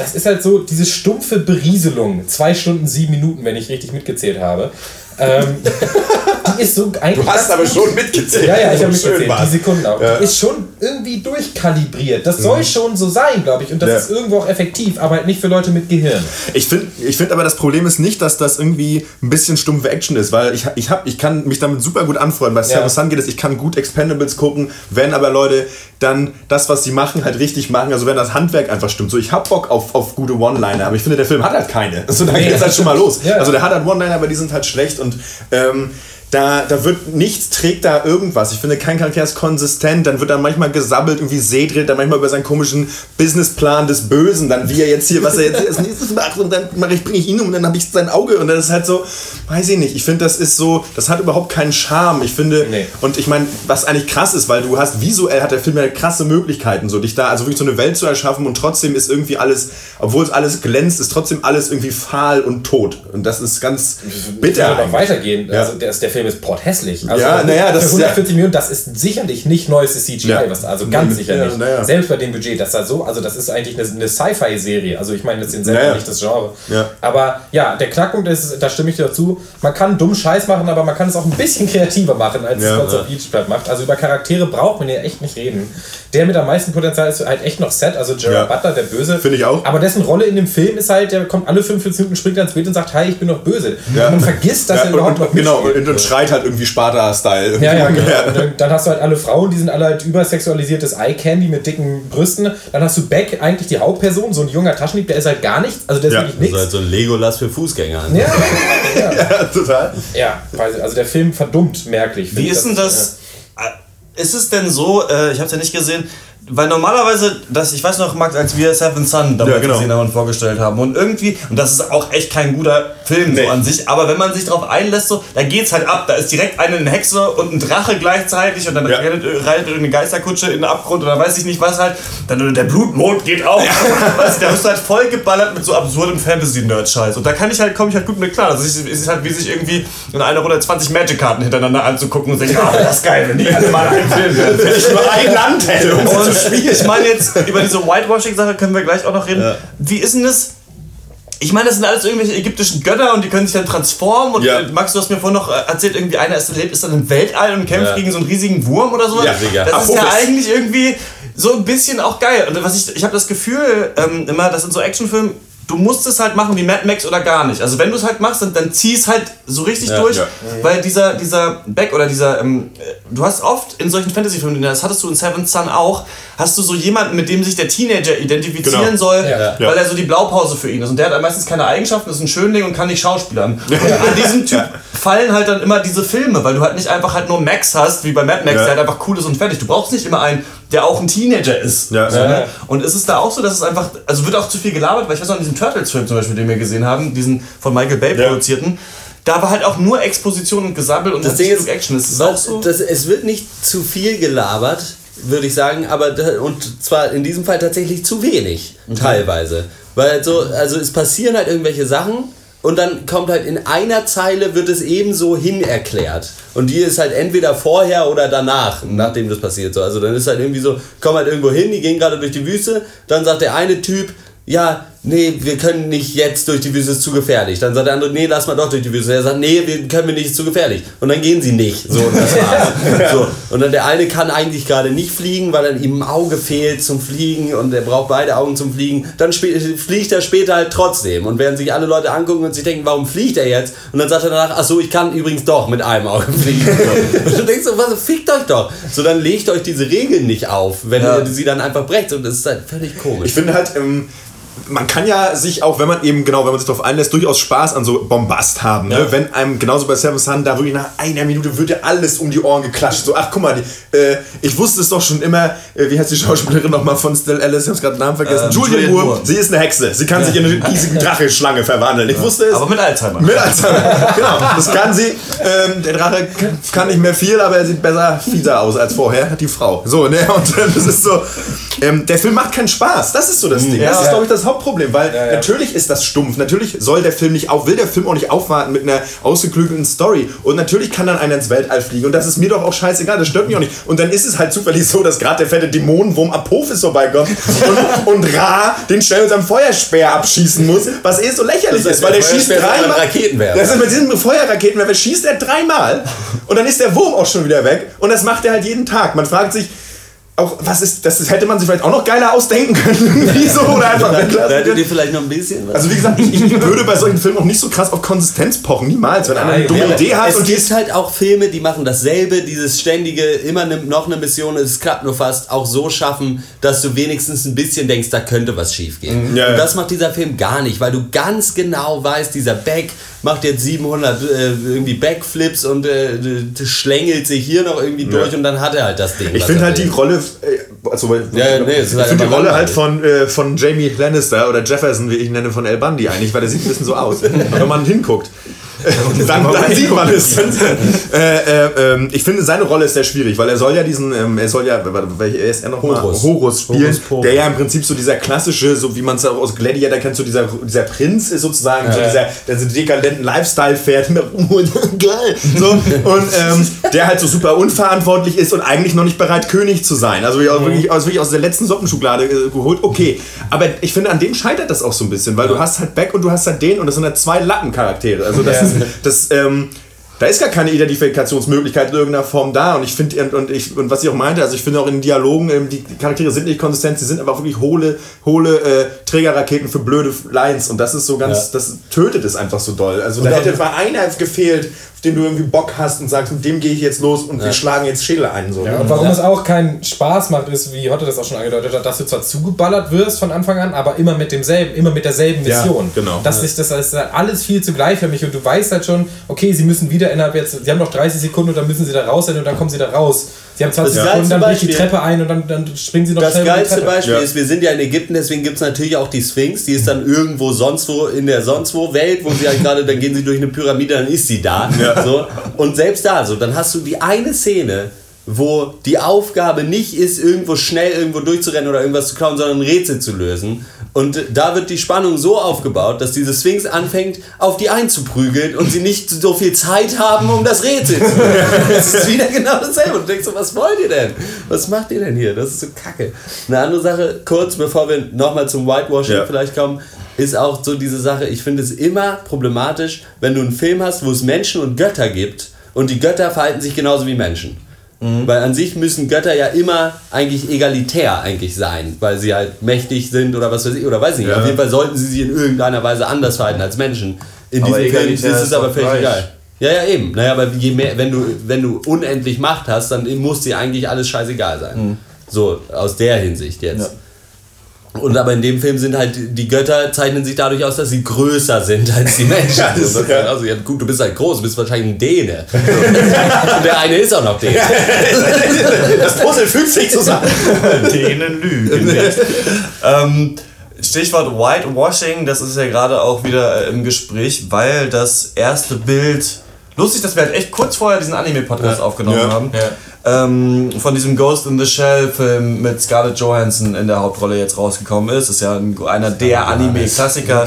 das ist halt so diese stumpfe Berieselung. Zwei Stunden, sieben Minuten, wenn ich richtig mitgezählt habe. Ähm, <laughs> die ist so eigentlich. Du hast aber schon mitgezählt. ja, ja, ich habe So mitgezählt, war's. die Sekunden auch. Ja. Die ist schon irgendwie durchkalibriert. Das soll schon so sein, glaube ich. Und das Ja. ist irgendwo auch effektiv, aber halt nicht für Leute mit Gehirn. Ich finde ich find aber, das Problem ist nicht, dass das irgendwie ein bisschen stumpfe Action ist, weil ich, ich, hab, ich kann mich damit super gut anfreunden. Seven Ja. Sun geht es, ich kann gut Expendables gucken, wenn aber Leute dann das, was sie machen, halt richtig machen. Also wenn das Handwerk einfach stimmt. So, ich hab Bock auf, auf gute One-Liner, aber ich finde, der Film hat halt keine. Also da Nee. geht es halt schon mal los. <laughs> Ja. Also der hat halt One-Liner, aber die sind halt schlecht und ähm, da, da wird nichts, trägt da irgendwas. Ich finde, kein Charakter ist konsistent. Dann wird dann manchmal gesabbelt, irgendwie Seed redet dann manchmal über seinen komischen Businessplan des Bösen, dann wie er jetzt hier, was er jetzt als nächstes macht und dann mache ich, bringe ich ihn um und dann habe ich sein Auge und das ist halt so, weiß ich nicht. Ich finde, das ist so, das hat überhaupt keinen Charme. Ich finde, Nee. und ich meine, was eigentlich krass ist, weil du hast visuell hat der Film ja krasse Möglichkeiten, so dich da, also wirklich so eine Welt zu erschaffen und trotzdem ist irgendwie alles, obwohl es alles glänzt, ist trotzdem alles irgendwie fahl und tot. Und das ist ganz Ich bitter. noch eigentlich. weitergehen. Ja. Also der, der Film Film ist porthässlich. Also Ja, naja, das für ist ja- 140 Millionen, das ist sicherlich nicht neuestes CGI, Ja. was, also ganz Ja, sicher ja, nicht. naja. Selbst bei dem Budget, das da so, also das ist eigentlich eine, eine Sci-Fi-Serie. Also ich meine, das ist selber nicht das Genre. Ja. Aber ja, der Knackpunkt ist, da stimme ich dir dazu, man kann dumm Scheiß machen, aber man kann es auch ein bisschen <laughs> kreativer machen, als Ja, es Gods of Egypt macht. Also über Charaktere braucht man ja echt nicht reden. Der mit am meisten Potenzial ist halt echt noch Set, also Gerard Ja. Butler, der Böse. Finde ich auch. Aber dessen Rolle in dem Film ist halt, der kommt alle 45 Minuten, springt ans Bild und sagt, hi, ich bin noch böse. Ja. Und man vergisst, dass Ja, er und, überhaupt noch und, genau, mitspielt. und, und schreit halt irgendwie Sparta-Style. Ja, ja, <laughs> genau. Und dann, dann hast du halt alle Frauen, die sind alle halt übersexualisiertes Eye-Candy mit dicken Brüsten. Dann hast du Beck, eigentlich die Hauptperson, so ein junger Taschendieb, der ist halt gar nichts. Also der ist Ja, wirklich Das ist nichts. halt so ein Legolas für Fußgänger. Ja, <laughs> ja, Ja, total. ja, also der Film verdummt merklich. Wie ist denn das? Ist es denn so, äh, ich habe es ja nicht gesehen, weil normalerweise, das, ich weiß noch, Max, als wir Seven Son damals Ja, genau. gesehen haben und vorgestellt haben und irgendwie, und das ist auch echt kein guter Film Nee. so an sich, aber wenn man sich darauf einlässt, so, da geht's halt ab, da ist direkt eine, eine Hexe und ein Drache gleichzeitig und dann Ja. reitet, reitet irgendeine Geisterkutsche in den Abgrund oder weiß ich nicht was halt, dann der Blutmond geht auf, <laughs> weißt, du, der ist halt voll geballert mit so absurdem Fantasy-Nerd-Scheiß und da kann ich halt, komme ich halt gut mit klar, also es ist halt wie sich irgendwie in einer Runde 20 Magic-Karten hintereinander anzugucken und denken, ah, das ist geil, wenn die alle mal einen Film werden. Wenn ich nur ein Land hätte, um Und zu spielen. ich meine jetzt, über diese Whitewashing-Sache können wir gleich auch noch reden. Wie ist denn das? Ich meine, das sind alles irgendwelche ägyptischen Götter und die können sich dann transformen. Und Ja. äh, Max, du hast mir vorhin noch äh, erzählt, irgendwie einer ist, lebt, ist dann im Weltall und kämpft Ja. gegen so einen riesigen Wurm oder sowas. Ja, sicher. das ist ja eigentlich irgendwie so ein bisschen auch geil. Und was ich, ich habe das Gefühl, ähm, immer, das sind so Actionfilme, du musst es halt machen wie Mad Max oder gar nicht. Also wenn du es halt machst, dann, dann zieh es halt so richtig Ja, durch. ja. Weil dieser, dieser Beck oder dieser, ähm, äh, du hast oft in solchen Fantasy-Filmen, das hattest du in Seventh Son auch, hast du so jemanden, mit dem sich der Teenager identifizieren Genau. soll, Ja. weil er so die Blaupause für ihn ist. Und der hat meistens keine Eigenschaften, ist ein Schönling und kann nicht schauspielern. Und an diesem Typ fallen halt dann immer diese Filme, weil du halt nicht einfach halt nur Max hast, wie bei Mad Max, Ja. der halt einfach cool ist und fertig. Du brauchst nicht immer einen, der auch ein Teenager ist. Ja. So, Ja. ne? Und ist es da auch so, dass es einfach, also wird auch zu viel gelabert, weil ich weiß noch, in diesem Turtles-Film zum Beispiel, den wir gesehen haben, diesen von Michael Bay Ja. produzierten, da war halt auch nur Exposition und Gesabbel und Das Ding ist, Action. Ist das auch so? das, es wird nicht zu viel gelabert, würde ich sagen, aber und zwar in diesem Fall tatsächlich zu wenig, teilweise. Weil so, also es passieren halt irgendwelche Sachen und dann kommt halt in einer Zeile wird es ebenso hin erklärt. Und die ist halt entweder vorher oder danach, nachdem das passiert. So. Also dann ist halt irgendwie so, kommen halt irgendwo hin, die gehen gerade durch die Wüste, dann sagt der eine Typ, ja, nee, wir können nicht jetzt durch die Wüste, ist zu gefährlich. Dann sagt der andere, nee, lass mal doch durch die Wüste. Er sagt, nee, wir können wir nicht, ist zu gefährlich. Und dann gehen sie nicht. So, und das war's. <laughs> so. Und dann der eine kann eigentlich gerade nicht fliegen, weil dann ihm ein Auge fehlt zum Fliegen und er braucht beide Augen zum Fliegen. Dann fliegt er später halt trotzdem. Und während sich alle Leute angucken und sich denken, warum fliegt er jetzt? Und dann sagt er danach, ach so, ich kann übrigens doch mit einem Auge <laughs> fliegen. So. Und du denkst so, was, fickt euch doch. So, dann legt euch diese Regeln nicht auf, wenn Ja. ihr sie dann einfach brecht. Und das ist halt völlig komisch. Ich finde halt, ähm, man kann ja sich auch, wenn man eben, genau, wenn man sich darauf einlässt, durchaus Spaß an so Bombast haben. Ne? Wenn einem, genauso bei Seven Sun, da wirklich nach einer Minute wird ja alles um die Ohren geklatscht. So, ach guck mal, die, äh, ich wusste es doch schon immer, äh, wie heißt die Schauspielerin nochmal von Still Alice, ich hab's gerade den Namen vergessen. Ähm, Julian Julianne Moore. Moore. Sie ist eine Hexe. Sie kann sich in eine riesige <laughs> Drache-Schlange verwandeln. Ich wusste es. Aber mit Alzheimer. Mit Alzheimer. <laughs> genau, das kann sie. Ähm, der Drache kann nicht mehr viel, aber er sieht besser, fieser aus als vorher. Die Frau. So, ne? Und äh, das ist so. Ähm, der Film macht keinen Spaß. Das ist so das Ding. Ja. das ist, glaube ich, das Hauptproblem. Weil ja. natürlich ist das stumpf. Natürlich soll der Film nicht auf, will der Film auch nicht aufwarten mit einer ausgeklügelten Story. Und natürlich kann dann einer ins Weltall fliegen. Und das ist mir doch auch scheißegal. Das stört mich auch nicht. Und dann ist es halt zufällig so, dass gerade der fette Dämonenwurm Apophis vorbeikommt <laughs> und, und Ra den schnell mit seinem Feuerspeer abschießen muss. Was eh so lächerlich Das ist, weil der der schießt dreimal. Raketenwerfer. Das ist mit diesem Feuerraketenwerfer schießt er dreimal und dann ist der Wurm auch schon wieder weg und das macht er halt jeden Tag. Man fragt sich auch, was ist, das hätte man sich vielleicht auch noch geiler ausdenken können. <laughs> Wieso oder einfach weglassen hättet ihr vielleicht noch ein bisschen was. Also wie gesagt, ich, ich würde bei solchen Filmen auch nicht so krass auf Konsistenz pochen, niemals. Wenn einer eine dumme ja, Idee hat es und gibt halt auch Filme, die machen dasselbe, dieses ständige, immer ne, noch eine Mission, es klappt nur fast, auch so schaffen, dass du wenigstens ein bisschen denkst, da könnte was schief gehen. Mhm. Ja, und das macht dieser Film gar nicht, weil du ganz genau weißt, dieser Beck macht jetzt 700 äh, irgendwie Backflips und äh, schlängelt sich hier noch irgendwie durch und dann hat er halt das Ding. Ich finde halt die will. Rolle, äh, also, Ja, nee, es ist ich halt finde die Rolle halt von, äh, von Jamie Lannister oder Jefferson, wie ich ihn nenne, von El Bundy eigentlich, weil der sieht ein bisschen so aus. <laughs> wenn man hinguckt. <laughs> dann, dann sieht man es. <laughs> äh, äh, ähm, ich finde, seine Rolle ist sehr schwierig, weil er soll ja diesen, ähm, er soll ja, welcher ist er nochmal? Horus. Horus spielen, Horus der ja im Prinzip so dieser klassische, so wie man es auch aus Gladiator kennt, so dieser, dieser Prinz ist sozusagen, so dieser, der so dekadenten Lifestyle fährt, <laughs> geil, so, und ähm, der halt so super unverantwortlich ist und eigentlich noch nicht bereit, König zu sein. Also auch wirklich, aus, wirklich aus der letzten Soppenschublade äh, geholt, okay. Aber ich finde, an dem scheitert das auch so ein bisschen, weil du hast halt Beck und du hast halt den und das sind halt zwei Lappencharaktere. Also das ist, das, ähm, da ist gar keine Identifikationsmöglichkeit in irgendeiner Form da und ich finde und, und ich und was ich auch meinte, also ich finde auch in den Dialogen ähm, die Charaktere sind nicht konsistent, sie sind einfach wirklich hohle hohle äh, Trägerraketen für blöde Lines und das ist so ganz Ja. das tötet es einfach so doll. Also da auch- hätte mal einer gefehlt, auf den du irgendwie Bock hast und sagst, mit dem gehe ich jetzt los und wir schlagen jetzt Schädel ein so. Ja, und warum es auch keinen Spaß macht, ist, wie Hotte das auch schon angedeutet hat, dass du zwar zugeballert wirst von Anfang an, aber immer mit demselben, immer mit derselben Ja, Mission. genau. Das ist das ist halt alles viel zu gleichförmig und du weißt halt schon, okay, sie müssen wieder innerhalb jetzt, sie haben noch 30 Sekunden und dann müssen sie da raus sein und dann kommen sie da raus. Sie haben 20 Das Sekunden, dann bricht die Treppe ein und dann, dann springen sie noch Das schnell die geilste. Beispiel Ja. ist, wir sind ja in Ägypten, deswegen gibt es natürlich auch die Sphinx, die ist dann irgendwo sonst wo in der sonst wo Welt, wo sie halt gerade, dann gehen sie durch eine Pyramide, dann ist sie da. <laughs> So. Und selbst da, so, dann hast du die eine Szene, wo die Aufgabe nicht ist, irgendwo schnell irgendwo durchzurennen oder irgendwas zu klauen, sondern ein Rätsel zu lösen. Und da wird die Spannung so aufgebaut, dass diese Sphinx anfängt, auf die einzuprügeln und sie nicht so viel Zeit haben, um das Rätsel zu lösen. Das ist wieder genau dasselbe. Und du denkst so, was wollt ihr denn? Was macht ihr denn hier? Das ist so kacke. Eine andere Sache, kurz bevor wir nochmal zum Whitewashing Ja. vielleicht kommen, ist auch so diese Sache, ich finde es immer problematisch, wenn du einen Film hast, wo es Menschen und Götter gibt und die Götter verhalten sich genauso wie Menschen. Weil an sich müssen Götter ja immer eigentlich egalitär eigentlich sein, weil sie halt mächtig sind oder was weiß ich, oder weiß ich nicht. Ja. Auf jeden Fall sollten sie sich in irgendeiner Weise anders verhalten als Menschen. In Aber diesem Film ist es aber völlig gleich. egal. Ja, ja, eben. Naja, aber je mehr, wenn du, wenn du unendlich Macht hast, dann muss dir eigentlich alles scheißegal sein. So, aus der Hinsicht jetzt. Und aber in dem Film sind halt die Götter zeichnen sich dadurch aus, dass sie größer sind als die Menschen. <laughs> Ja, das ist- Und das- also ja, gut, du bist halt groß, du bist wahrscheinlich ein Däne. <laughs> Und der eine ist auch noch Däne. <laughs> Das Puzzle fügt sich zusammen. Denen lügen. nicht. ähm, Stichwort Whitewashing, das ist ja gerade auch wieder äh, im Gespräch, weil das erste Bild. Lustig, dass wir halt echt kurz vorher diesen Anime-Podcast aufgenommen Ja. haben. Ähm, von diesem Ghost in the Shell-Film mit Scarlett Johansson in der Hauptrolle jetzt rausgekommen ist. Ist ja ein, einer der Anime-Klassiker.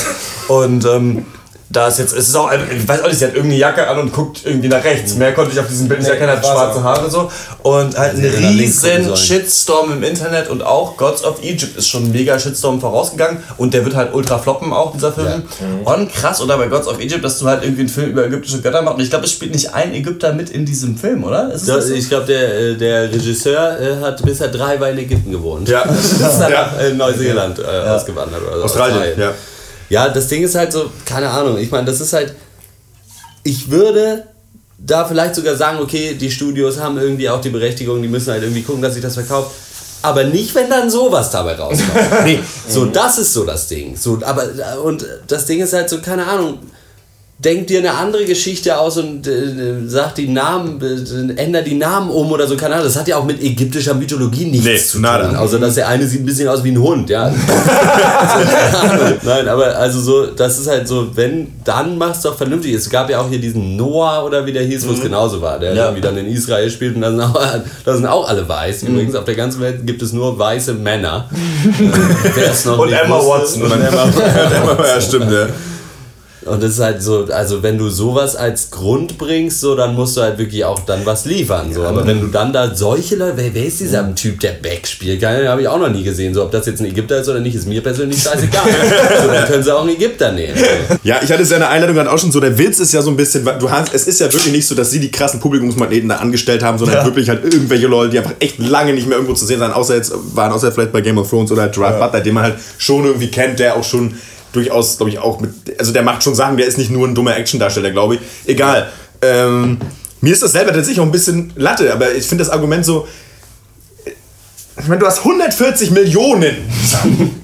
Und ähm, da ist jetzt, es ist auch, ich weiß auch nicht, sie hat irgendeine Jacke an und guckt irgendwie nach rechts. Mehr konnte ich auf diesem Bild nicht Nee, erkennen, hat schwarze auch. Haare so. Und halt einen riesen. Shitstorm im Internet und auch Gods of Egypt ist schon ein mega Shitstorm vorausgegangen und der wird halt ultra floppen auch, dieser Film. Und krass, oder bei Gods of Egypt, dass du halt irgendwie einen Film über ägyptische Götter machst. Und ich glaube, es spielt nicht ein Ägypter mit in diesem Film, oder? Ist es Das, das so? ich glaube, der, äh, der Regisseur äh, hat bisher drei Mal in Ägypten gewohnt. Ja. <laughs> ist dann Ja. nach äh, Neuseeland äh, ausgewandert. Oder so. Australien, ja. Ja, das Ding ist halt so, keine Ahnung, ich meine, das ist halt, ich würde da vielleicht sogar sagen, okay, die Studios haben irgendwie auch die Berechtigung, die müssen halt irgendwie gucken, dass sich das verkauft. Aber nicht, wenn dann sowas dabei rauskommt. <laughs> nee, so, das ist so das Ding. So, aber, und das Ding ist halt so, keine Ahnung, denk dir eine andere Geschichte aus und äh, sag die Namen, äh, änder die Namen um oder so, keine Ahnung. Das hat ja auch mit ägyptischer Mythologie nichts Nee, zu tun. nada. Außer, dass der eine sieht ein bisschen aus wie ein Hund, ja. <laughs> <laughs> Nein, aber also so, das ist halt so, wenn, dann mach's doch vernünftig. Es gab ja auch hier diesen Noah oder wie der hieß, wo es genauso war, der Ja. irgendwie dann in Israel spielt und dann auch, da sind auch alle weiß. Übrigens, auf der ganzen Welt gibt es nur weiße Männer. <laughs> Äh, es noch Und Emma. Watson. Und Emma ja, stimmt, ja. Und das ist halt so, also wenn du sowas als Grund bringst, so, dann musst du halt wirklich auch dann was liefern. So. Aber wenn du dann da solche Leute, wer, wer ist dieser Typ, der Beck spielt? Habe ich auch noch nie gesehen. So, ob das jetzt ein Ägypter ist oder nicht, ist mir persönlich scheißegal. <laughs> so, dann können sie auch einen Ägypter nehmen. So. Ja, ich hatte es ja in der Einleitung gerade auch schon so, der Witz ist ja so ein bisschen, weil du hast, es ist ja wirklich nicht so, dass sie die krassen Publikumsmagneten da angestellt haben, sondern wirklich halt irgendwelche Leute, die einfach echt lange nicht mehr irgendwo zu sehen sind, außer jetzt waren, außer vielleicht bei Game of Thrones oder Gerard Butler, den man halt schon irgendwie kennt, der auch schon durchaus, glaube ich, auch mit, also der macht schon Sachen, der ist nicht nur ein dummer Actiondarsteller, glaube ich. Egal. Ähm, mir ist das selber tatsächlich auch ein bisschen Latte, aber ich finde das Argument so, ich meine, du hast 140 Millionen. <laughs>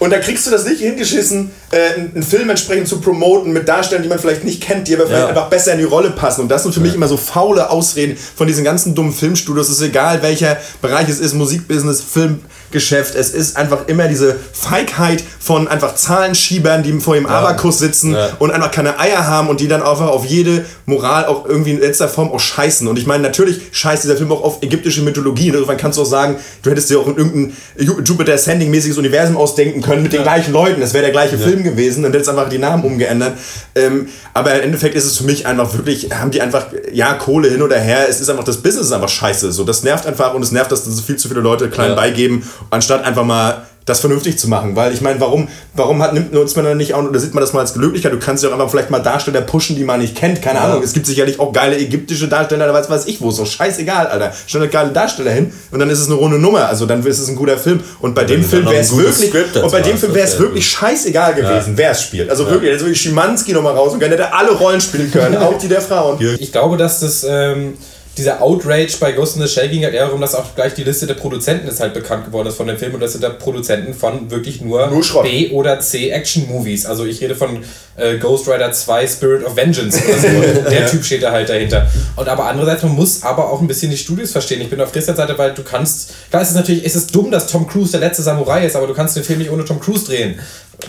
Und da kriegst du das nicht hingeschissen, äh, einen Film entsprechend zu promoten mit Darstellern, die man vielleicht nicht kennt, die aber vielleicht Ja. einfach besser in die Rolle passen. Und das sind für mich immer so faule Ausreden von diesen ganzen dummen Filmstudios. Es ist egal, welcher Bereich es ist, Musikbusiness, Film, Geschäft. Es ist einfach immer diese Feigheit von einfach Zahlenschiebern, die vor dem Abakus sitzen Ja. und einfach keine Eier haben und die dann einfach auf jede Moral auch irgendwie in letzter Form auch scheißen. Und ich meine, natürlich scheißt dieser Film auch auf ägyptische Mythologie. Insofern kannst du auch sagen, du hättest dir auch in irgendein Ju- Jupiter Ascending-mäßiges Universum ausdenken können mit den gleichen Leuten. Es wäre der gleiche Film gewesen und hättest einfach die Namen umgeändert. Ähm, aber im Endeffekt ist es für mich einfach wirklich, haben die einfach, ja, Kohle hin oder her. Es ist einfach, das Business ist einfach scheiße. So, das nervt einfach und es nervt, dass so viel zu viele Leute klein Ja. beigeben, anstatt einfach mal das vernünftig zu machen. Weil ich meine, warum, warum hat, nimmt uns man dann nicht auch, oder sieht man das mal als Glücklichkeit? Du kannst ja auch einfach vielleicht mal Darsteller pushen, die man nicht kennt. Keine Ahnung. Es gibt sicherlich auch geile ägyptische Darsteller, da weiß, weiß ich wo. Doch scheißegal, Alter. Stell da geile Darsteller hin und dann ist es eine runde Nummer. Also dann ist es ein guter Film. Und bei dem Film dann wäre es wirklich, und bei dem Film wäre es wirklich scheißegal gewesen, wer es spielt. Also wirklich, jetzt wirklich Schimanski nochmal raus und hätte alle Rollen spielen können, <laughs> auch die der Frauen. Ich glaube, dass das ähm, dieser Outrage bei Ghost in the Shell ging halt eher darum, dass auch gleich die Liste der Produzenten ist halt bekannt geworden ist von dem Film und das sind da Produzenten von wirklich nur, Nur. B oder C Action Movies. Also ich rede von äh, Ghost Rider 2 Spirit of Vengeance oder so. <laughs> Der Typ steht da halt dahinter. Und aber andererseits, man muss aber auch ein bisschen die Studios verstehen. Ich bin auf Christians Seite, weil du kannst, klar ist es natürlich, ist es dumm, dass Tom Cruise der letzte Samurai ist, aber du kannst den Film nicht ohne Tom Cruise drehen.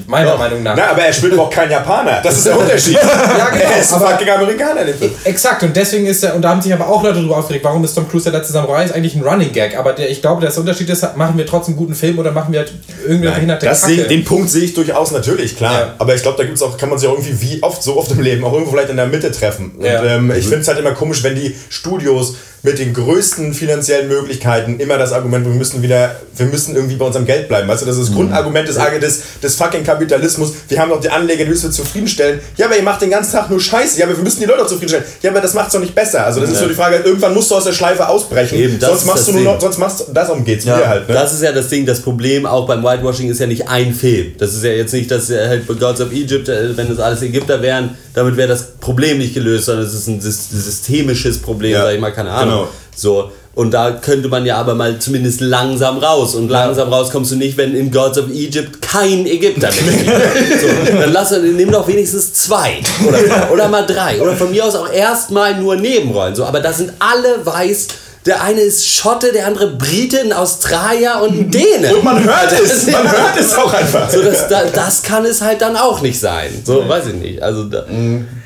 Meiner Meinung nach. Na, aber er spielt auch kein Japaner. Das ist der Unterschied. <laughs> Ja, genau, Er ist ein fucking Amerikaner, Film. Exakt, und deswegen ist er, und da haben sich aber auch Leute drüber aufgeregt, warum ist Tom Cruise der letzte Samurai? Ist eigentlich ein Running Gag, aber der, ich glaube, der Unterschied ist, machen wir trotzdem einen guten Film oder machen wir halt irgendwie behinderte Das Kacke? sehe, den Punkt sehe ich durchaus natürlich, klar. Ja. Aber ich glaube, da gibt's auch, kann man sich auch irgendwie wie oft, so oft im Leben, auch irgendwo vielleicht in der Mitte treffen. Und Ja. ähm, ich finde es halt immer komisch, wenn die Studios mit den größten finanziellen Möglichkeiten immer das Argument, wir müssen wieder, wir müssen irgendwie bei unserem Geld bleiben. Weißt du, das ist das Grundargument des, des, des fucking Kapitalismus. Wir haben doch die Anleger, die müssen wir zufriedenstellen. Ja, aber ihr macht den ganzen Tag nur Scheiße. Ja, aber wir müssen die Leute auch zufriedenstellen. Ja, aber das macht's doch nicht besser. Also das ist so die Frage, irgendwann musst du aus der Schleife ausbrechen. Eben, sonst machst das du nur noch, sonst machst du, darum geht's mir halt. Ne? Das ist ja das Ding, das Problem auch beim Whitewashing ist ja nicht ein Film. Das ist ja jetzt nicht, dass er halt Gods of Egypt, äh, wenn es alles Ägypter wären, damit wäre das Problem nicht gelöst, sondern es ist ein sys- systemisches Problem, Ja, sag ich mal, keine Ahnung. genau. So. Und da könnte man ja aber mal zumindest langsam raus. Und langsam raus kommst du nicht, wenn in Gods of Egypt kein Ägypter mitspielt. <laughs> so, dann lass, nimm doch wenigstens zwei. Oder, oder mal drei. Oder von mir aus auch erstmal nur Nebenrollen. So, aber da sind alle weiß. Der eine ist Schotte, der andere Brite, ein Australier und ein Däne. Und man hört es, man ja- hört es auch einfach. So, das, da, das kann es halt dann auch nicht sein. So, weiß ich nicht. Also, da,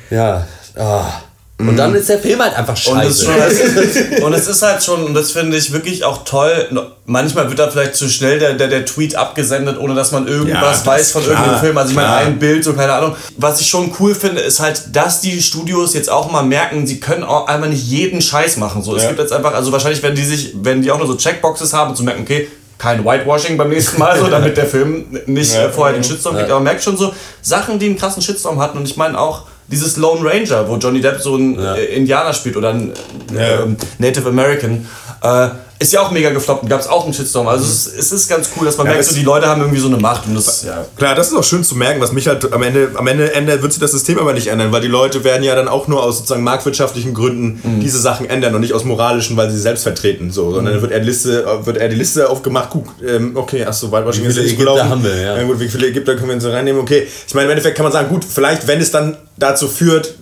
ja. ah. Und dann ist der Film halt einfach Und es, scheiße. schon, es ist, und es ist halt schon, und das finde ich wirklich auch toll, manchmal wird da vielleicht zu schnell der, der, der Tweet abgesendet, ohne dass man Ja, irgendwas das weiß von klar, irgendeinem Film. Also ich meine, ein Bild, so keine Ahnung. Was ich schon cool finde, ist halt, dass die Studios jetzt auch mal merken, sie können auch einfach nicht jeden Scheiß machen. So, es Ja. gibt jetzt einfach, also wahrscheinlich, wenn die sich, wenn die auch nur so Checkboxes haben, zu merken, okay, kein Whitewashing beim nächsten Mal, so, damit der Film nicht Ja. äh, vorher den Shitstorm kriegt. Aber man merkt schon so Sachen, die einen krassen Shitstorm hatten. Und ich meine auch dieses Lone Ranger, wo Johnny Depp so ein äh, Indianer spielt oder ein Ja. ähm, Native American, äh, ist ja auch mega gefloppt und gab es auch einen Shitstorm. Also es, ist- es ist ganz cool, dass man Ja, merkt, so, die Leute haben irgendwie so eine Macht. Und das, Ja, klar, das ist auch schön zu merken, was mich halt am Ende, am Ende ändert, wird sich das System aber nicht ändern, weil die Leute werden ja dann auch nur aus sozusagen marktwirtschaftlichen Gründen Mhm. diese Sachen ändern und nicht aus moralischen, weil sie selbst vertreten, so, Mhm. sondern dann wird eher die Liste, wird eher die Liste aufgemacht, guck, ähm, okay, ach so, Wie viele ist gelaufen. haben wir, ja. gut, wie viele Ägypter können wir jetzt so reinnehmen, okay. Ich meine, im Endeffekt kann man sagen, gut, vielleicht, wenn es dann dazu führt,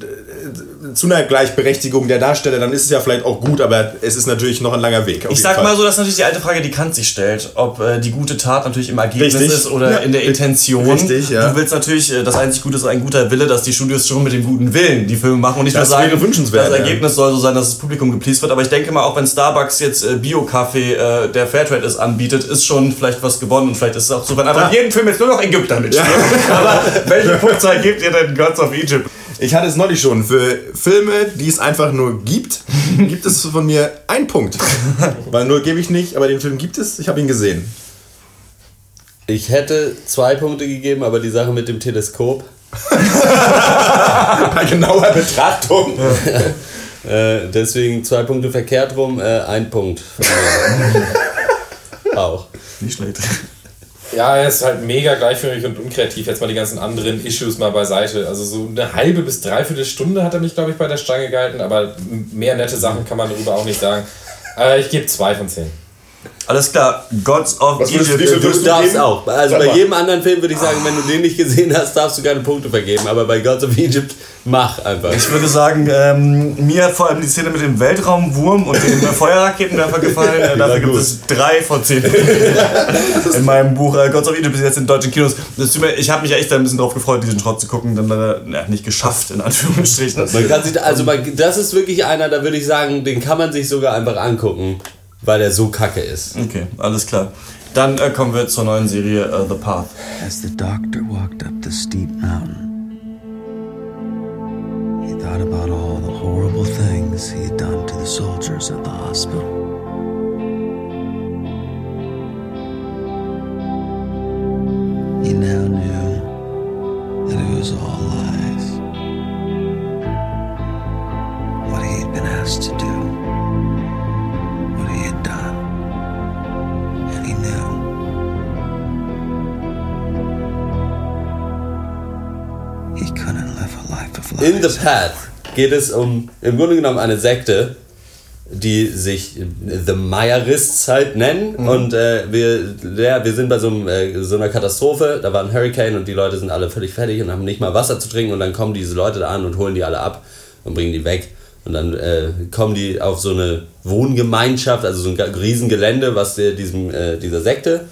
zu einer Gleichberechtigung der Darsteller, dann ist es ja vielleicht auch gut, aber es ist natürlich noch ein langer Weg. ich jeden sag Fall. mal so, das ist natürlich die alte Frage, die Kant sich stellt, ob äh, die gute Tat natürlich im Ergebnis Richtig. ist oder Ja. in der Intention. Richtig, ja. Du willst natürlich, äh, das einzig Gute ist ein guter Wille, dass die Studios schon mit dem guten Willen die Filme machen und nicht Das nur sagen, wünschenswert, das ja. Ergebnis soll so sein, dass das Publikum gepleased wird. Aber ich denke mal, auch wenn Starbucks jetzt äh, Bio-Kaffee, äh, der Fairtrade ist, anbietet, ist schon vielleicht was gewonnen und vielleicht ist es auch so, wenn einfach in jedem Film jetzt nur noch Ägypter mitspielen. <laughs> Aber welche Punktzahl gebt ihr denn Gods of Egypt? Ich hatte es neulich schon. Für Filme, die es einfach nur gibt, <laughs> gibt es von mir einen Punkt. Weil nur gebe ich nicht, aber den Film gibt es. Ich habe ihn gesehen. Ich hätte zwei Punkte gegeben, aber die Sache mit dem Teleskop. <laughs> Bei genauer Betrachtung. <laughs> Äh, deswegen zwei Punkte verkehrt rum, äh, ein Punkt. Auch. Nicht schlecht. Ja, er ist halt mega gleichförmig und unkreativ. Jetzt mal die ganzen anderen Issues mal beiseite. Also so eine halbe bis dreiviertel Stunde hat er mich, glaube ich, bei der Stange gehalten, aber mehr nette Sachen kann man darüber auch nicht sagen. Äh, ich gebe zwei von zehn. Alles klar, Gods of Was du- Egypt. Du du darfst geben? auch. Also Sag bei mal. jedem anderen Film würde ich sagen, wenn du den nicht gesehen hast, darfst du keine Punkte vergeben. Aber bei Gods of Egypt Mach einfach. Ich würde sagen, ähm, mir hat vor allem die Szene mit dem Weltraumwurm und dem <laughs> Feuerraketenwerfer gefallen. Äh, dafür gibt es drei von zehn <laughs> in meinem Buch äh, Gods of Egypt bis jetzt in deutschen Kinos. Mir, ich habe mich echt ein bisschen drauf gefreut, diesen Schrott zu gucken, dann leider ja, nicht geschafft, in Anführungsstrichen. Man kann sich, also man, das ist wirklich einer, da würde ich sagen, den kann man sich sogar einfach angucken, weil der so kacke ist. Okay, alles klar. Dann äh, kommen wir zur neuen Serie äh, The Path. As the doctor walked up the steep mountain, thought about all the horrible things he had done to the soldiers at the hospital. He now knew that it was all lies. What he had been asked to do, In the Path geht es um im Grunde genommen eine Sekte, die sich The Mayerists halt nennen. Und äh, wir, ja, wir sind bei so, einem, äh, so einer Katastrophe. Da war ein Hurricane und die Leute sind alle völlig fertig und haben nicht mal Wasser zu trinken. Und dann kommen diese Leute da an und holen die alle ab und bringen die weg. Und dann äh, kommen die auf so eine Wohngemeinschaft, also so ein Riesengelände, was der, diesem, äh, dieser Sekte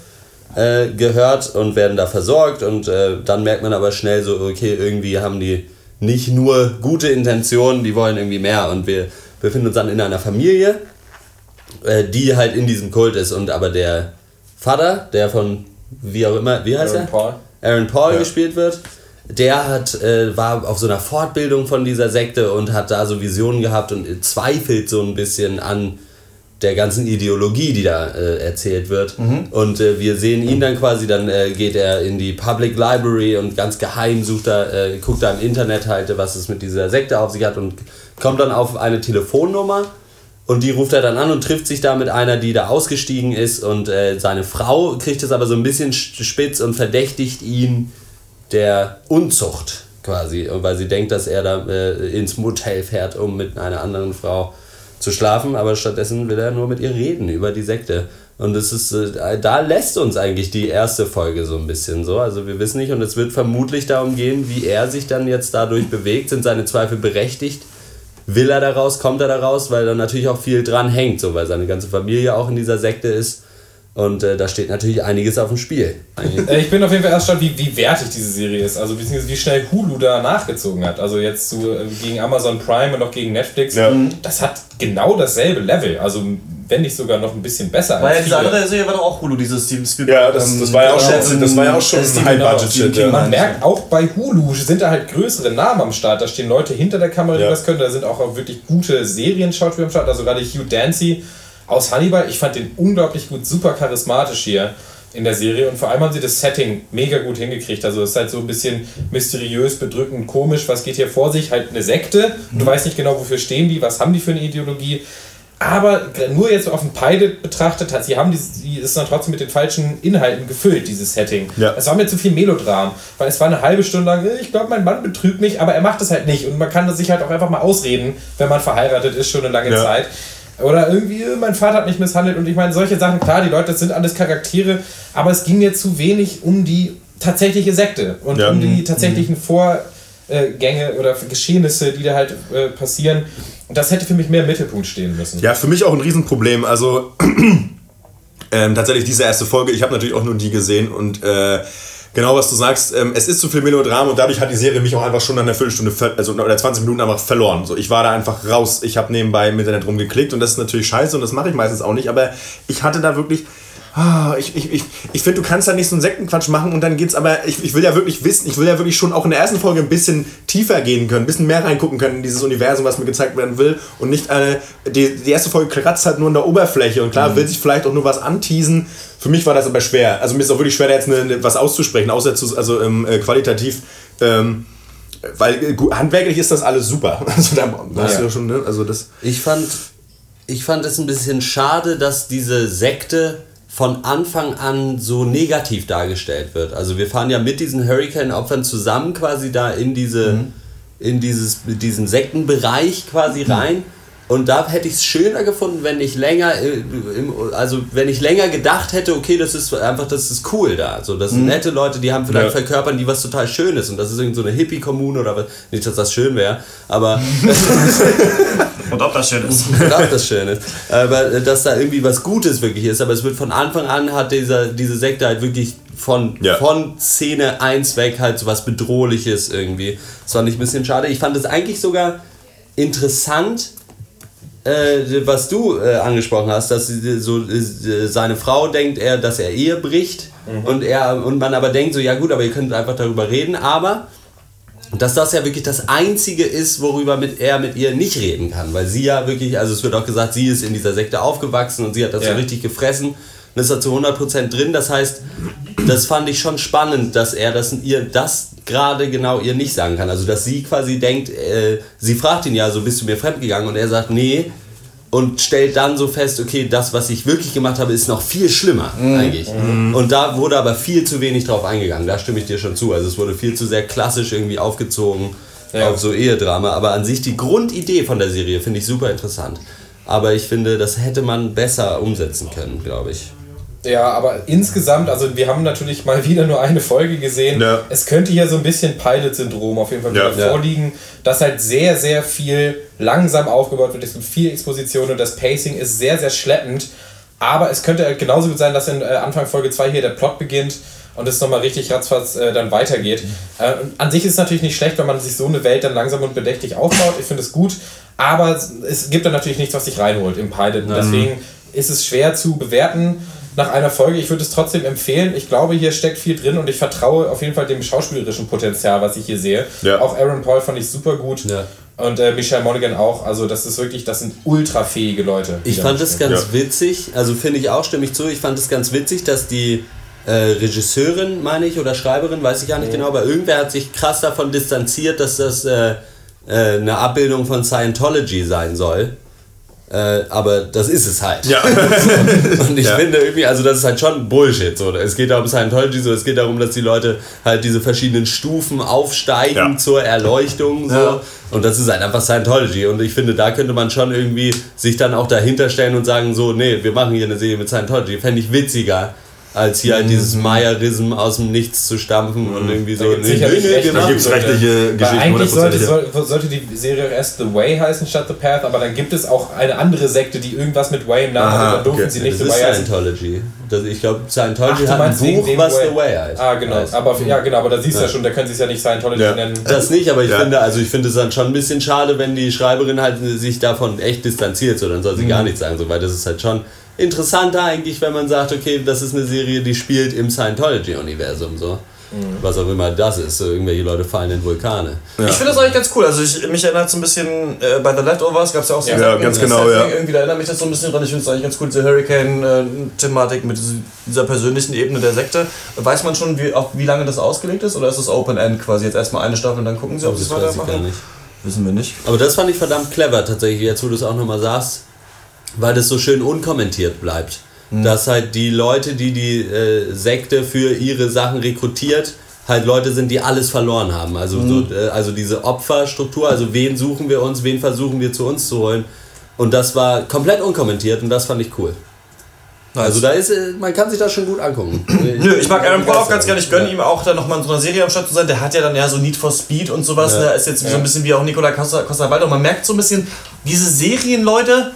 äh, gehört und werden da versorgt und äh, dann merkt man aber schnell so, okay, irgendwie haben die nicht nur gute Intentionen, die wollen irgendwie mehr und wir befinden uns dann in einer Familie, äh, die halt in diesem Kult ist und aber der Vater, der von wie auch immer, wie heißt Aaron er? Paul. Aaron Paul gespielt wird, der hat, äh, war auf so einer Fortbildung von dieser Sekte und hat da so Visionen gehabt und zweifelt so ein bisschen an der ganzen Ideologie, die da äh, erzählt wird. Und äh, wir sehen ihn dann quasi, dann äh, geht er in die Public Library und ganz geheim sucht er, äh, guckt da im Internet halt, was es mit dieser Sekte auf sich hat und kommt dann auf eine Telefonnummer und die ruft er dann an und trifft sich da mit einer, die da ausgestiegen ist und äh, seine Frau kriegt es aber so ein bisschen sch- spitz und verdächtigt ihn der Unzucht quasi, weil sie denkt, dass er da äh, ins Motel fährt, um mit einer anderen Frau zu schlafen, aber stattdessen will er nur mit ihr reden über die Sekte. Und es ist, äh, da lässt uns eigentlich die erste Folge so ein bisschen so. Also wir wissen nicht und es wird vermutlich darum gehen, wie er sich dann jetzt dadurch bewegt. Sind seine Zweifel berechtigt? Will er da raus? Kommt er da raus? Weil da natürlich auch viel dran hängt, so weil seine ganze Familie auch in dieser Sekte ist. Und äh, da steht natürlich einiges auf dem Spiel. Äh, Ich bin auf jeden Fall erstaunt, wie, wie wertig diese Serie ist. Also beziehungsweise wie schnell Hulu da nachgezogen hat. Also jetzt zu, äh, gegen Amazon Prime und auch gegen Netflix. Ja. Das hat genau dasselbe Level. Also wenn nicht sogar noch ein bisschen besser Weil als diese viele. andere Serie war doch auch Hulu, dieses Steven Spielberg. Ja, das, das war ja auch schon, das war ja auch schon ein High-Budget-Shit. Ja. Man merkt auch bei Hulu sind da halt größere Namen am Start. Da stehen Leute hinter der Kamera, die Ja. das können. Da sind auch, auch wirklich gute Serienschauspieler am Start. Also gerade Hugh Dancy aus Hannibal. Ich fand den unglaublich gut, super charismatisch hier in der Serie. Und vor allem haben sie das Setting mega gut hingekriegt. Also es ist halt so ein bisschen mysteriös, bedrückend, komisch. Was geht hier vor sich? Halt eine Sekte. Du weißt nicht genau, wofür stehen die, was haben die für eine Ideologie. Aber nur jetzt auf dem Pilot betrachtet hat, sie haben die, sie ist dann trotzdem mit den falschen Inhalten gefüllt, dieses Setting. Ja. Es war mir zu viel Melodram, weil es war eine halbe Stunde lang, äh, ich glaube, mein Mann betrügt mich, aber er macht es halt nicht. Und man kann das sich halt auch einfach mal ausreden, wenn man verheiratet ist, schon eine lange Ja. Zeit. Oder irgendwie, mein Vater hat mich misshandelt und ich meine, solche Sachen, klar, die Leute, das sind alles Charaktere, aber es ging mir zu wenig um die tatsächliche Sekte und Ja. um die tatsächlichen Vorgänge oder Geschehnisse, die da halt äh, passieren. Und das hätte für mich mehr im Mittelpunkt stehen müssen. Ja, für mich auch ein Riesenproblem. Also <clears throat> ähm, tatsächlich diese erste Folge, ich habe natürlich auch nur die gesehen und äh, genau was du sagst, ähm, es ist zu viel Melodram und dadurch hat die Serie mich auch einfach schon nach einer Viertelstunde, also oder 20 Minuten einfach verloren. So, ich war da einfach raus. Ich habe nebenbei im Internet rumgeklickt und das ist natürlich scheiße und das mache ich meistens auch nicht, aber ich hatte da wirklich Ah, ich ich, ich, ich finde, du kannst da nicht so einen Sektenquatsch machen und dann geht's aber, ich, ich will ja wirklich wissen, ich will ja wirklich schon auch in der ersten Folge ein bisschen tiefer gehen können, ein bisschen mehr reingucken können in dieses Universum, was mir gezeigt werden will und nicht eine, die, die erste Folge kratzt halt nur an der Oberfläche und klar will sich vielleicht auch nur was anteasen. Für mich war das aber schwer. Also mir ist auch wirklich schwer, da jetzt eine, was auszusprechen, außer zu, also ähm, äh, qualitativ. Ähm, weil äh, gut, handwerklich ist das alles super. <laughs> Also da, hast du ja schon, ne? Also das. Ich fand, ich fand es ein bisschen schade, dass diese Sekte von Anfang an so negativ dargestellt wird. Also wir fahren ja mit diesen Hurricane-Opfern zusammen quasi da in diese, in dieses, diesen Sektenbereich quasi rein. Und da hätte ich es schöner gefunden, wenn ich länger, äh, also wenn ich länger gedacht hätte, okay, das ist einfach, das ist cool da. So, das sind nette Leute, die haben vielleicht Ja. verkörpern, die was total Schönes und das ist irgend so eine Hippie-Kommune oder was. Nicht, dass das schön wäre, aber <laughs> Und ob das schön ist. und auch das Schöne ist. Aber äh, dass da irgendwie was Gutes wirklich ist. Aber es wird von Anfang an hat dieser, diese Sekte halt wirklich von, Ja. von Szene 1 weg halt so was Bedrohliches irgendwie. Das fand ich ein bisschen schade. Ich fand es eigentlich sogar interessant, äh, was du äh, angesprochen hast, dass so äh, seine Frau denkt, er, dass er Ehe bricht und er und man aber denkt so, ja gut, aber ihr könnt einfach darüber reden, aber dass das ja wirklich das Einzige ist, worüber mit er mit ihr nicht reden kann. Weil sie ja wirklich, also es wird auch gesagt, sie ist in dieser Sekte aufgewachsen und sie hat das Ja. so richtig gefressen und ist da zu 100% drin. Das heißt, das fand ich schon spannend, dass er das ihr das gerade genau ihr nicht sagen kann. Also dass sie quasi denkt, äh, sie fragt ihn ja so, bist du mir fremdgegangen? Und er sagt, nee. Und stellt dann so fest, okay, das, was ich wirklich gemacht habe, ist noch viel schlimmer eigentlich. Und da wurde aber viel zu wenig drauf eingegangen. Da stimme ich dir schon zu. Also es wurde viel zu sehr klassisch irgendwie aufgezogen Ja. auf so Ehedrama. Aber an sich die Grundidee von der Serie finde ich super interessant. Aber ich finde, das hätte man besser umsetzen können, glaube ich. Ja, aber insgesamt, also wir haben natürlich mal wieder nur eine Folge gesehen. Ja. Es könnte hier so ein bisschen Pilot-Syndrom auf jeden Fall wieder Ja. vorliegen, dass halt sehr, sehr viel langsam aufgebaut wird. Es gibt viel Exposition und das Pacing ist sehr, sehr schleppend. Aber es könnte halt genauso gut sein, dass in äh, Anfang Folge 2 hier der Plot beginnt und es nochmal richtig ratzfatz äh, dann weitergeht. Äh, und an sich ist es natürlich nicht schlecht, wenn man sich so eine Welt dann langsam und bedächtig aufbaut. Ich finde es gut. Aber es- es gibt dann natürlich nichts, was sich reinholt im Pilot. Und Deswegen ist es schwer zu bewerten nach einer Folge. Ich würde es trotzdem empfehlen. Ich glaube, hier steckt viel drin und ich vertraue auf jeden Fall dem schauspielerischen Potenzial, was ich hier sehe. Ja. Auch Aaron Paul fand ich super gut. Ja. Und äh, Michelle Monaghan auch. Also, das ist wirklich, das sind ultrafähige Leute. Ich fand es ganz witzig, also finde ich auch, stimme ich zu, ich fand es ganz witzig, dass die äh, Regisseurin, meine ich, oder Schreiberin, weiß ich gar nicht genau, aber irgendwer hat sich krass davon distanziert, dass das äh, äh, eine Abbildung von Scientology sein soll. Äh, aber das ist es halt. Ja. <laughs> Und ich Ja. finde irgendwie, also das ist halt schon Bullshit. So. Es geht da um Scientology, so. es geht darum, dass die Leute halt diese verschiedenen Stufen aufsteigen Ja. zur Erleuchtung. So. Ja. Und das ist halt einfach Scientology. Und ich finde, da könnte man schon irgendwie sich dann auch dahinter stellen und sagen, so, nee, wir machen hier eine Serie mit Scientology. Fände ich witziger, als hier halt dieses Meierism aus dem Nichts zu stampfen und irgendwie so, sicherlich wir recht- Da gibt es eine- rechtliche Geschichten. eigentlich sollte, soll, sollte die Serie auch erst The Way heißen statt The Path, aber dann gibt es auch eine andere Sekte, die irgendwas mit Way im Namen Aha, hat. Dann durften okay. sie nicht Das The ist Way heißen. Scientology. Das, ich glaube, Ach, Scientology du hat ein Buch, was Way- The Way heißt. Ah, genau. Heißt. Aber, ja, genau, aber da siehst du ja. schon, da können sie es ja nicht Scientology Ja. nennen. Das nicht, aber ich Ja. finde, also ich finde es dann schon ein bisschen schade, wenn die Schreiberin halt sich davon echt distanziert, so dann soll sie gar nichts sagen, so, weil das ist halt schon interessanter eigentlich, wenn man sagt, okay, das ist eine Serie, die spielt im Scientology-Universum, so. Was auch immer das ist, so irgendwelche Leute fallen in Vulkane. Ich finde das eigentlich ganz cool. Also ich, mich erinnert es ein bisschen, äh, bei The Leftovers gab es ja auch so Ja, ja, ganz genau, Setting. ja. Irgendwie da erinnert mich das so ein bisschen dran. Ich finde es eigentlich ganz cool, diese Hurricane-Thematik mit diese- dieser persönlichen Ebene der Sekte. Weiß man schon, wie, auf wie lange das ausgelegt ist? Oder ist es Open End quasi? Jetzt erstmal eine Staffel und dann gucken sie, ob sie Das es weitermachen? nicht. Wissen wir nicht. Aber das fand ich verdammt clever tatsächlich, jetzt wo du es auch nochmal sagst, weil das so schön unkommentiert bleibt. Dass halt die Leute, die die äh, Sekte für ihre Sachen rekrutiert, halt Leute sind, die alles verloren haben. Also, so, äh, also diese Opferstruktur, also wen suchen wir uns, wen versuchen wir zu uns zu holen. Und das war komplett unkommentiert und das fand ich cool. Also da ist, äh, man kann sich das schon gut angucken. <clears throat> Nö, ich mag Aaron Paul auch ganz gerne. Ich gönne Ja. ihm auch, da nochmal in so einer Serie am Start zu sein. Der hat ja dann ja so Need for Speed und sowas. Ja. Der ist jetzt so ein bisschen wie auch Nicola Costa, Costa Waldau. Man merkt so ein bisschen, diese Serienleute,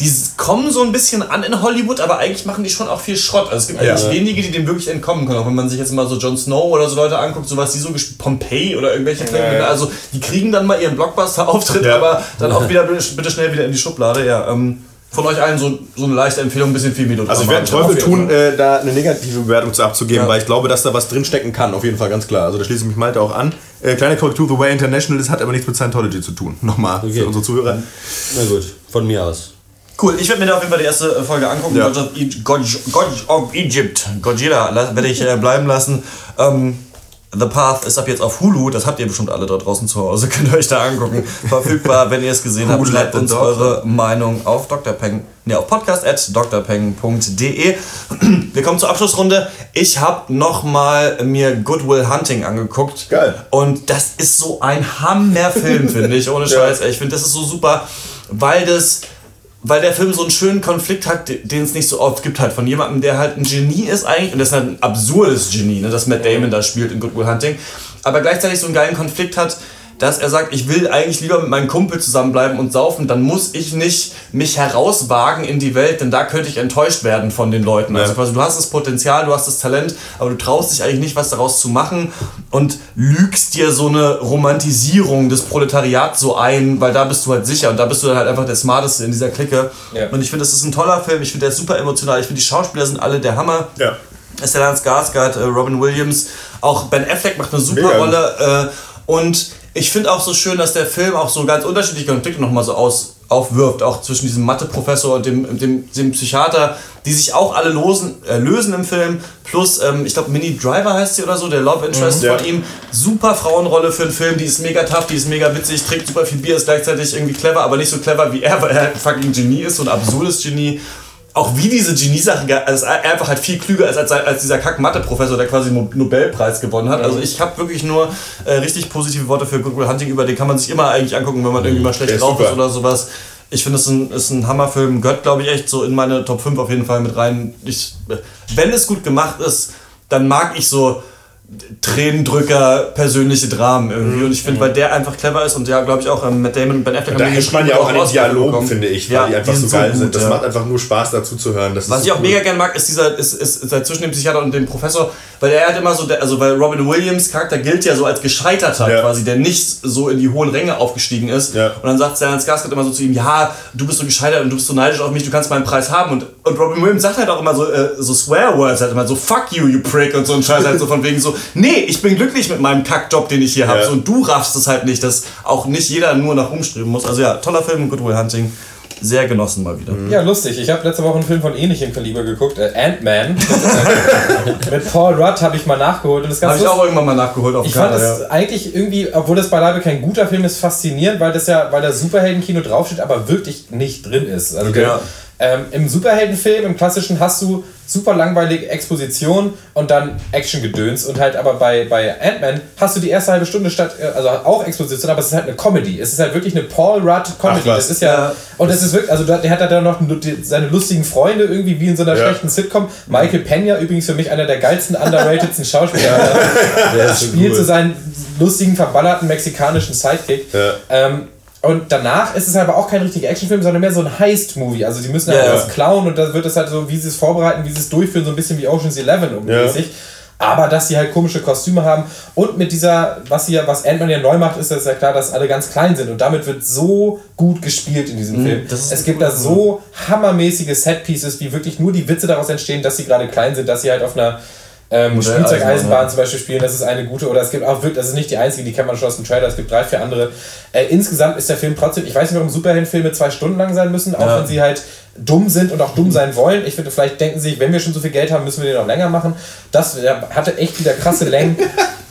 die kommen so ein bisschen an in Hollywood, aber eigentlich machen die schon auch viel Schrott. Also es gibt eigentlich Ja. wenige, die dem wirklich entkommen können. Auch wenn man sich jetzt mal so Jon Snow oder so Leute anguckt, sowas, die so gespielt, Pompeii oder irgendwelche Filme. ja. Also die kriegen dann mal ihren Blockbuster-Auftritt, Ja. aber dann auch wieder bitte schnell wieder in die Schublade. Ja, ähm, von euch allen so, so eine leichte Empfehlung, ein bisschen viel Melodrama. Also ich werde Teufel tun, äh, da eine negative Bewertung zu abzugeben, Ja. weil ich glaube, dass da was drinstecken kann, auf jeden Fall ganz klar. Also da schließe ich mich Malte auch an. Äh, kleine Korrektur, The Way International, das hat aber nichts mit Scientology zu tun. Nochmal Okay. für unsere Zuhörer. Na gut, von mir aus. Cool, ich werde mir da auf jeden Fall die erste Folge angucken. Ja. God, of E- God, God of Egypt. Godzilla la- werde ich äh, bleiben lassen. Ähm, The Path ist ab jetzt auf Hulu, das habt ihr bestimmt alle da draußen zu Hause, <laughs> könnt ihr euch da angucken. Verfügbar, wenn ihr es gesehen habt, schreibt uns eure Meinung auf drpeng, ne, auf podcast.drpeng.de. Wir kommen zur Abschlussrunde. Ich habe nochmal mir Good Will Hunting angeguckt. Geil. Und das ist so ein Hammerfilm, finde ich, ohne <laughs> Scheiß. ey. Ich finde, das ist so super, weil das weil der Film so einen schönen Konflikt hat, den es nicht so oft gibt, halt von jemandem, der halt ein Genie ist eigentlich, und das ist halt ein absurdes Genie, ne, das Matt Damon da spielt in Good Will Hunting, aber gleichzeitig so einen geilen Konflikt hat, dass er sagt, ich will eigentlich lieber mit meinem Kumpel zusammenbleiben und saufen, dann muss ich nicht mich herauswagen in die Welt, denn da könnte ich enttäuscht werden von den Leuten. Also quasi, du hast das Potenzial, du hast das Talent, aber du traust dich eigentlich nicht, was daraus zu machen und lügst dir so eine Romantisierung des Proletariats so ein, weil da bist du halt sicher und da bist du dann halt einfach der Smarteste in dieser Clique. Ja. Und ich finde, das ist ein toller Film, ich finde, der ist super emotional, ich finde, die Schauspieler sind alle der Hammer. Ja. Stellan Skarsgård, äh, Robin Williams, auch Ben Affleck macht eine super Mega. Rolle. Äh, und ich finde auch so schön, dass der Film auch so ganz unterschiedliche Konflikte nochmal so aus, aufwirft, auch zwischen diesem Mathe-Professor und dem, dem, dem Psychiater, die sich auch alle losen, äh, lösen im Film. Plus, ähm, ich glaube, Minnie Driver heißt sie oder so, der Love Interest Mhm, ja. von ihm. Super Frauenrolle für einen Film, die ist mega tough, die ist mega witzig, trinkt super viel Bier, ist gleichzeitig irgendwie clever, aber nicht so clever wie er, weil er ein fucking Genie ist, so ein absurdes Genie auch wie diese Genie-Sache, ge- also er einfach halt viel klüger ist als, als dieser Kack-Mathe-Professor, der quasi den Nobelpreis gewonnen hat. Also ich habe wirklich nur äh, richtig positive Worte für Good Will Hunting, über den kann man sich immer eigentlich angucken, wenn man irgendwie mal schlecht ist drauf ist super. oder sowas. Ich finde, es ist ein, ist ein Hammerfilm, gehört glaube ich echt so in meine Top 5 auf jeden Fall mit rein. Ich, wenn es gut gemacht ist, dann mag ich so Tränendrücker, persönliche Dramen irgendwie. Und ich finde, weil der einfach clever ist und ja, glaube ich auch, ähm, Matt Damon und Ben Affleck Da hängt man ja auch an den Dialogen, finde ich, weil Ja, die einfach die so sind geil so sind. gut, Das ja. macht einfach nur Spaß dazu zu hören. Das Was ist ich auch cool. mega gerne mag, ist dieser, ist, ist, ist halt zwischen dem Psychiater und dem Professor, weil er hat immer so, der, also weil Robin Williams Charakter gilt ja so als gescheiterter Ja. quasi, der nicht so in die hohen Ränge aufgestiegen ist. Ja. Und dann sagt Stellan Skarsgård immer so zu ihm, ja, du bist so gescheitert und du bist so neidisch auf mich, du kannst meinen Preis haben. Und, und Robin Williams sagt halt auch immer so, äh, so Swear Words, halt immer so, fuck you, you prick und so ein Scheiß halt so von wegen so, nee, ich bin glücklich mit meinem Kackjob, den ich hier habe. Ja. So, und du raffst es halt nicht, dass auch nicht jeder nur nach rumstreben muss. Also ja, toller Film, Good Will Hunting. Sehr genossen mal wieder. Ja, lustig. Ich habe letzte Woche einen Film von ähnlichem Kaliber geguckt, äh, Ant-Man. <laughs> Mit Paul Rudd habe ich mal nachgeholt. Und das ist ganz Habe ich lustig. auch irgendwann mal nachgeholt auf Ich dem fand es ja. eigentlich irgendwie, obwohl das beileibe kein guter Film ist, faszinierend, weil das ja, weil da Superheldenkino draufsteht, aber wirklich nicht drin ist. Also Okay. der, ähm, Im Superheldenfilm, im klassischen, hast du super langweilige Exposition und dann Action-Gedöns und halt aber bei, bei Ant-Man hast du die erste halbe Stunde statt, äh, also auch Exposition, aber es ist halt eine Comedy. Es ist halt wirklich eine Paul Rudd Comedy. Ach, was. Das ist ja, Ja. und das ist wirklich, also da- der hat da dann noch seine lustigen Freunde irgendwie wie in so einer Ja. schlechten Sitcom. Michael Pena übrigens für mich einer der geilsten, underratedsten Schauspieler. Der ist so spielt cool. so seinen lustigen, verballerten mexikanischen Sidekick. Ja. Ähm, und danach ist es aber auch kein richtiger Actionfilm, sondern mehr so ein Heist-Movie. Also die müssen halt Ja, was ja. klauen und da wird es halt so, wie sie es vorbereiten, wie sie es durchführen, so ein bisschen wie Ocean's Eleven ummäßig. Aber dass sie halt komische Kostüme haben und mit dieser, was hier, was Ant-Man ja neu macht, ist das ja klar, dass alle ganz klein sind und damit wird so gut gespielt in diesem Film. Mhm, ist Es gibt da so hammermäßige Set-Pieces, wie wirklich nur die Witze daraus entstehen, dass sie gerade klein sind, dass sie halt auf einer ähm, Modelleisenbahn, Spielzeugeisenbahn ja. zum Beispiel spielen, das ist eine gute. Oder es gibt auch wirklich, das ist nicht die einzige, die kennt man schon aus dem Trailer, es gibt drei, vier andere. Äh, insgesamt ist der Film trotzdem, ich weiß nicht, warum Superheldenfilme zwei Stunden lang sein müssen, auch Ja. wenn sie halt dumm sind und auch dumm sein wollen. Ich finde, vielleicht denken sie sich, wenn wir schon so viel Geld haben, müssen wir den noch länger machen. Das hatte echt wieder krasse Längen.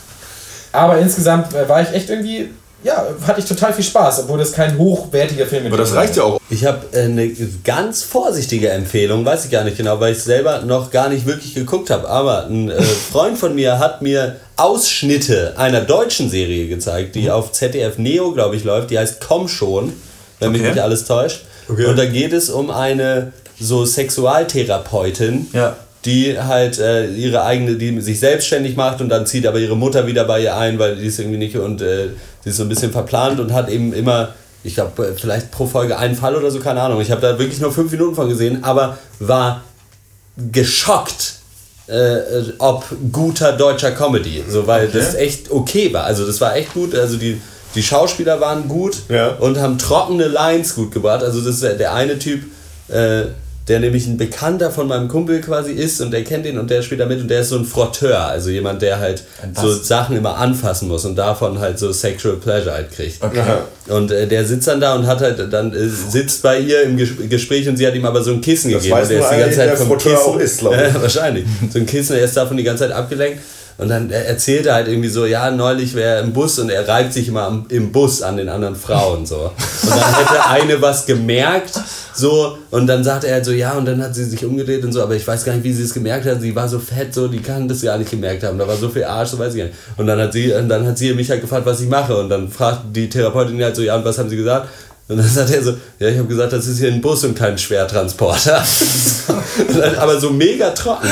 <laughs> Aber insgesamt äh, war ich echt irgendwie, ja, hatte ich total viel Spaß, obwohl das kein hochwertiger Film ist. Aber das reicht ja auch. Ich habe äh, eine ganz vorsichtige Empfehlung, weiß ich gar nicht genau, weil ich selber noch gar nicht wirklich geguckt habe. Aber ein äh, <laughs> Freund von mir hat mir Ausschnitte einer deutschen Serie gezeigt, die auf ZDF Neo, glaube ich, läuft. Die heißt Komm schon, wenn mich Okay. nicht alles täuscht. Okay. Und da geht es um eine so Sexualtherapeutin, Ja. Die halt äh, ihre eigene, die sich selbstständig macht und dann zieht aber ihre Mutter wieder bei ihr ein, weil die ist irgendwie nicht und äh, sie ist so ein bisschen verplant und hat eben immer, ich glaube, vielleicht pro Folge einen Fall oder so, keine Ahnung. Ich habe da wirklich nur fünf Minuten von gesehen, aber war geschockt. Äh, äh, ob guter deutscher Comedy, so weil das echt okay war. Also das war echt gut. Also die, die Schauspieler waren gut Ja. und haben trockene Lines gut gebracht. Also das ist der- der eine Typ, äh, der nämlich ein Bekannter von meinem Kumpel quasi ist und der kennt ihn und der spielt da mit und der ist so ein Frotteur, also jemand, der halt so Sachen immer anfassen muss und davon halt so Sexual Pleasure halt kriegt. Und äh, der sitzt dann da und hat halt dann äh, sitzt bei ihr im Ges Gespräch und sie hat ihm aber so ein Kissen Das gegeben weiß und der nur ist die ganze Zeit der vom Frotteur Kissen auch ist, glaub <laughs> ich. Ja, wahrscheinlich. So ein Kissen, er ist davon die ganze Zeit abgelenkt. Und dann er erzählt er halt irgendwie so, ja, neulich wäre er im Bus und er reibt sich immer am, im Bus an den anderen Frauen so. Und dann hätte eine was gemerkt, so, und dann sagt er halt so, ja, und dann hat sie sich umgedreht und so, aber ich weiß gar nicht, wie sie es gemerkt hat. Sie war so fett, so, die kann das gar nicht gemerkt haben. Da war so viel Arsch, so weiß ich gar nicht. Und dann hat sie, und dann hat sie mich halt gefragt, was ich mache. Und dann fragt die Therapeutin halt so, ja, und was haben sie gesagt? Und dann sagt er so, ja, ich habe gesagt, das ist hier ein Bus und kein Schwertransporter. <laughs> Dann, aber so mega trocken.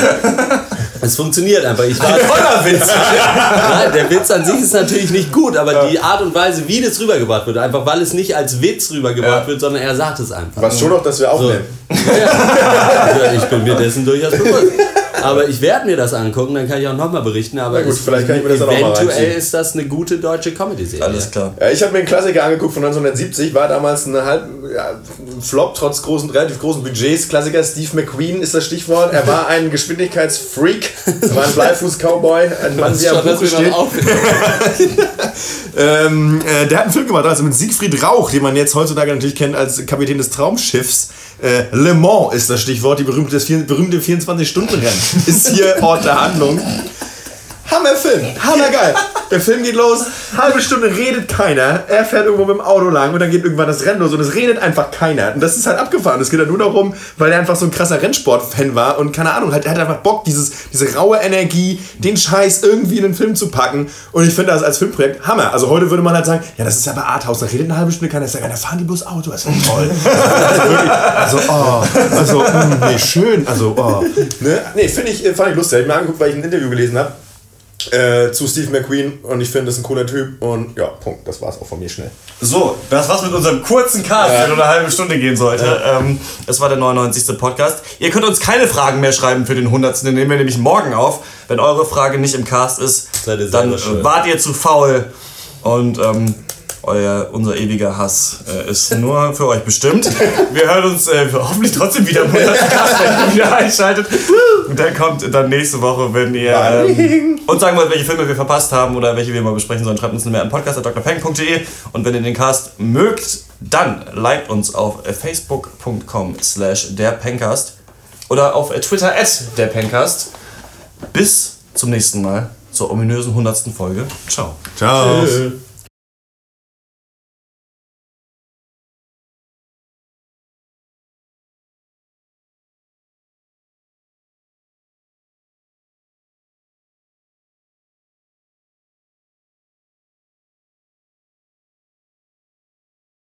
Es funktioniert einfach. Ich war <laughs> Toller Witz! Nein, der Witz an sich ist natürlich nicht gut, aber die Art und Weise, wie das rübergebracht wird, einfach weil es nicht als Witz rübergebracht Ja. wird, sondern er sagt es einfach. Was schon noch, dass wir aufnehmen. Ja, ich bin mir dessen durchaus bewusst. Aber ich werde mir das angucken, dann kann ich auch nochmal berichten. Aber Na gut, es- vielleicht kann ich mir das auch mal eventuell ist das eine gute deutsche Comedy-Serie. Alles klar. Ja, ich habe mir einen Klassiker angeguckt von 1970, war damals ein halb ja, Flop trotz großen, relativ großen Budgets. Klassiker Steve McQueen ist das Stichwort. Er war ein Geschwindigkeitsfreak, er war ein Bleifuß-Cowboy, ein Mann, wie er am Buche steht. <laughs> Ähm, äh, der hat einen Film gemacht, also mit Siegfried Rauch, den man jetzt heutzutage natürlich kennt als Kapitän des Traumschiffs. Äh, Le Mans ist das Stichwort, die berühmte, berühmte 24-Stunden-Rennen. Ist hier Ort der Handlung. Hammerfilm, hammergeil. Der Film geht los, halbe Stunde redet keiner. Er fährt irgendwo mit dem Auto lang und dann geht irgendwann das Rennen los und es redet einfach keiner. Und das ist halt abgefahren. Es geht halt nur darum, weil er einfach so ein krasser Rennsport-Fan war und keine Ahnung, halt, er hat einfach Bock, dieses, diese raue Energie, den Scheiß irgendwie in den Film zu packen. Und ich finde das als Filmprojekt Hammer. Also heute würde man halt sagen, ja, das ist ja bei Arthouse, da redet eine halbe Stunde keiner. Ich sage, da fahren die bloß Auto, das ist ja toll. also, <laughs> also, oh, also, mh, nee, schön, also, oh. Ne? Nee, finde ich, fand ich lustig. Ich habe mir angeguckt, weil ich ein Interview gelesen habe äh, zu Steve McQueen und ich finde, das ist ein cooler Typ und ja, Punkt. Das war's auch von mir schnell. So, das war's mit unserem kurzen Cast, der nur eine halbe Stunde gehen sollte. Ähm, es war der 99. Podcast. Ihr könnt uns keine Fragen mehr schreiben für den 100. Den nehmen wir nämlich morgen auf. Wenn eure Frage nicht im Cast ist, dann äh, wart ihr zu faul. Und ähm, euer, unser ewiger Hass äh, ist nur für euch bestimmt. Wir hören uns äh, hoffentlich trotzdem wieder im 100. Cast, wenn ihr <laughs> wieder einschaltet. Und der kommt dann nächste Woche, wenn ihr ähm, uns sagen wollt, welche Filme wir verpasst haben oder welche wir mal besprechen sollen, schreibt uns eine Mail an podcast.drpeng.de und wenn ihr den Cast mögt, dann liked uns auf facebook.com slash derpencast oder auf Twitter at derpencast. Bis zum nächsten Mal zur ominösen 100. Folge. Ciao. Ciao. Tschüss.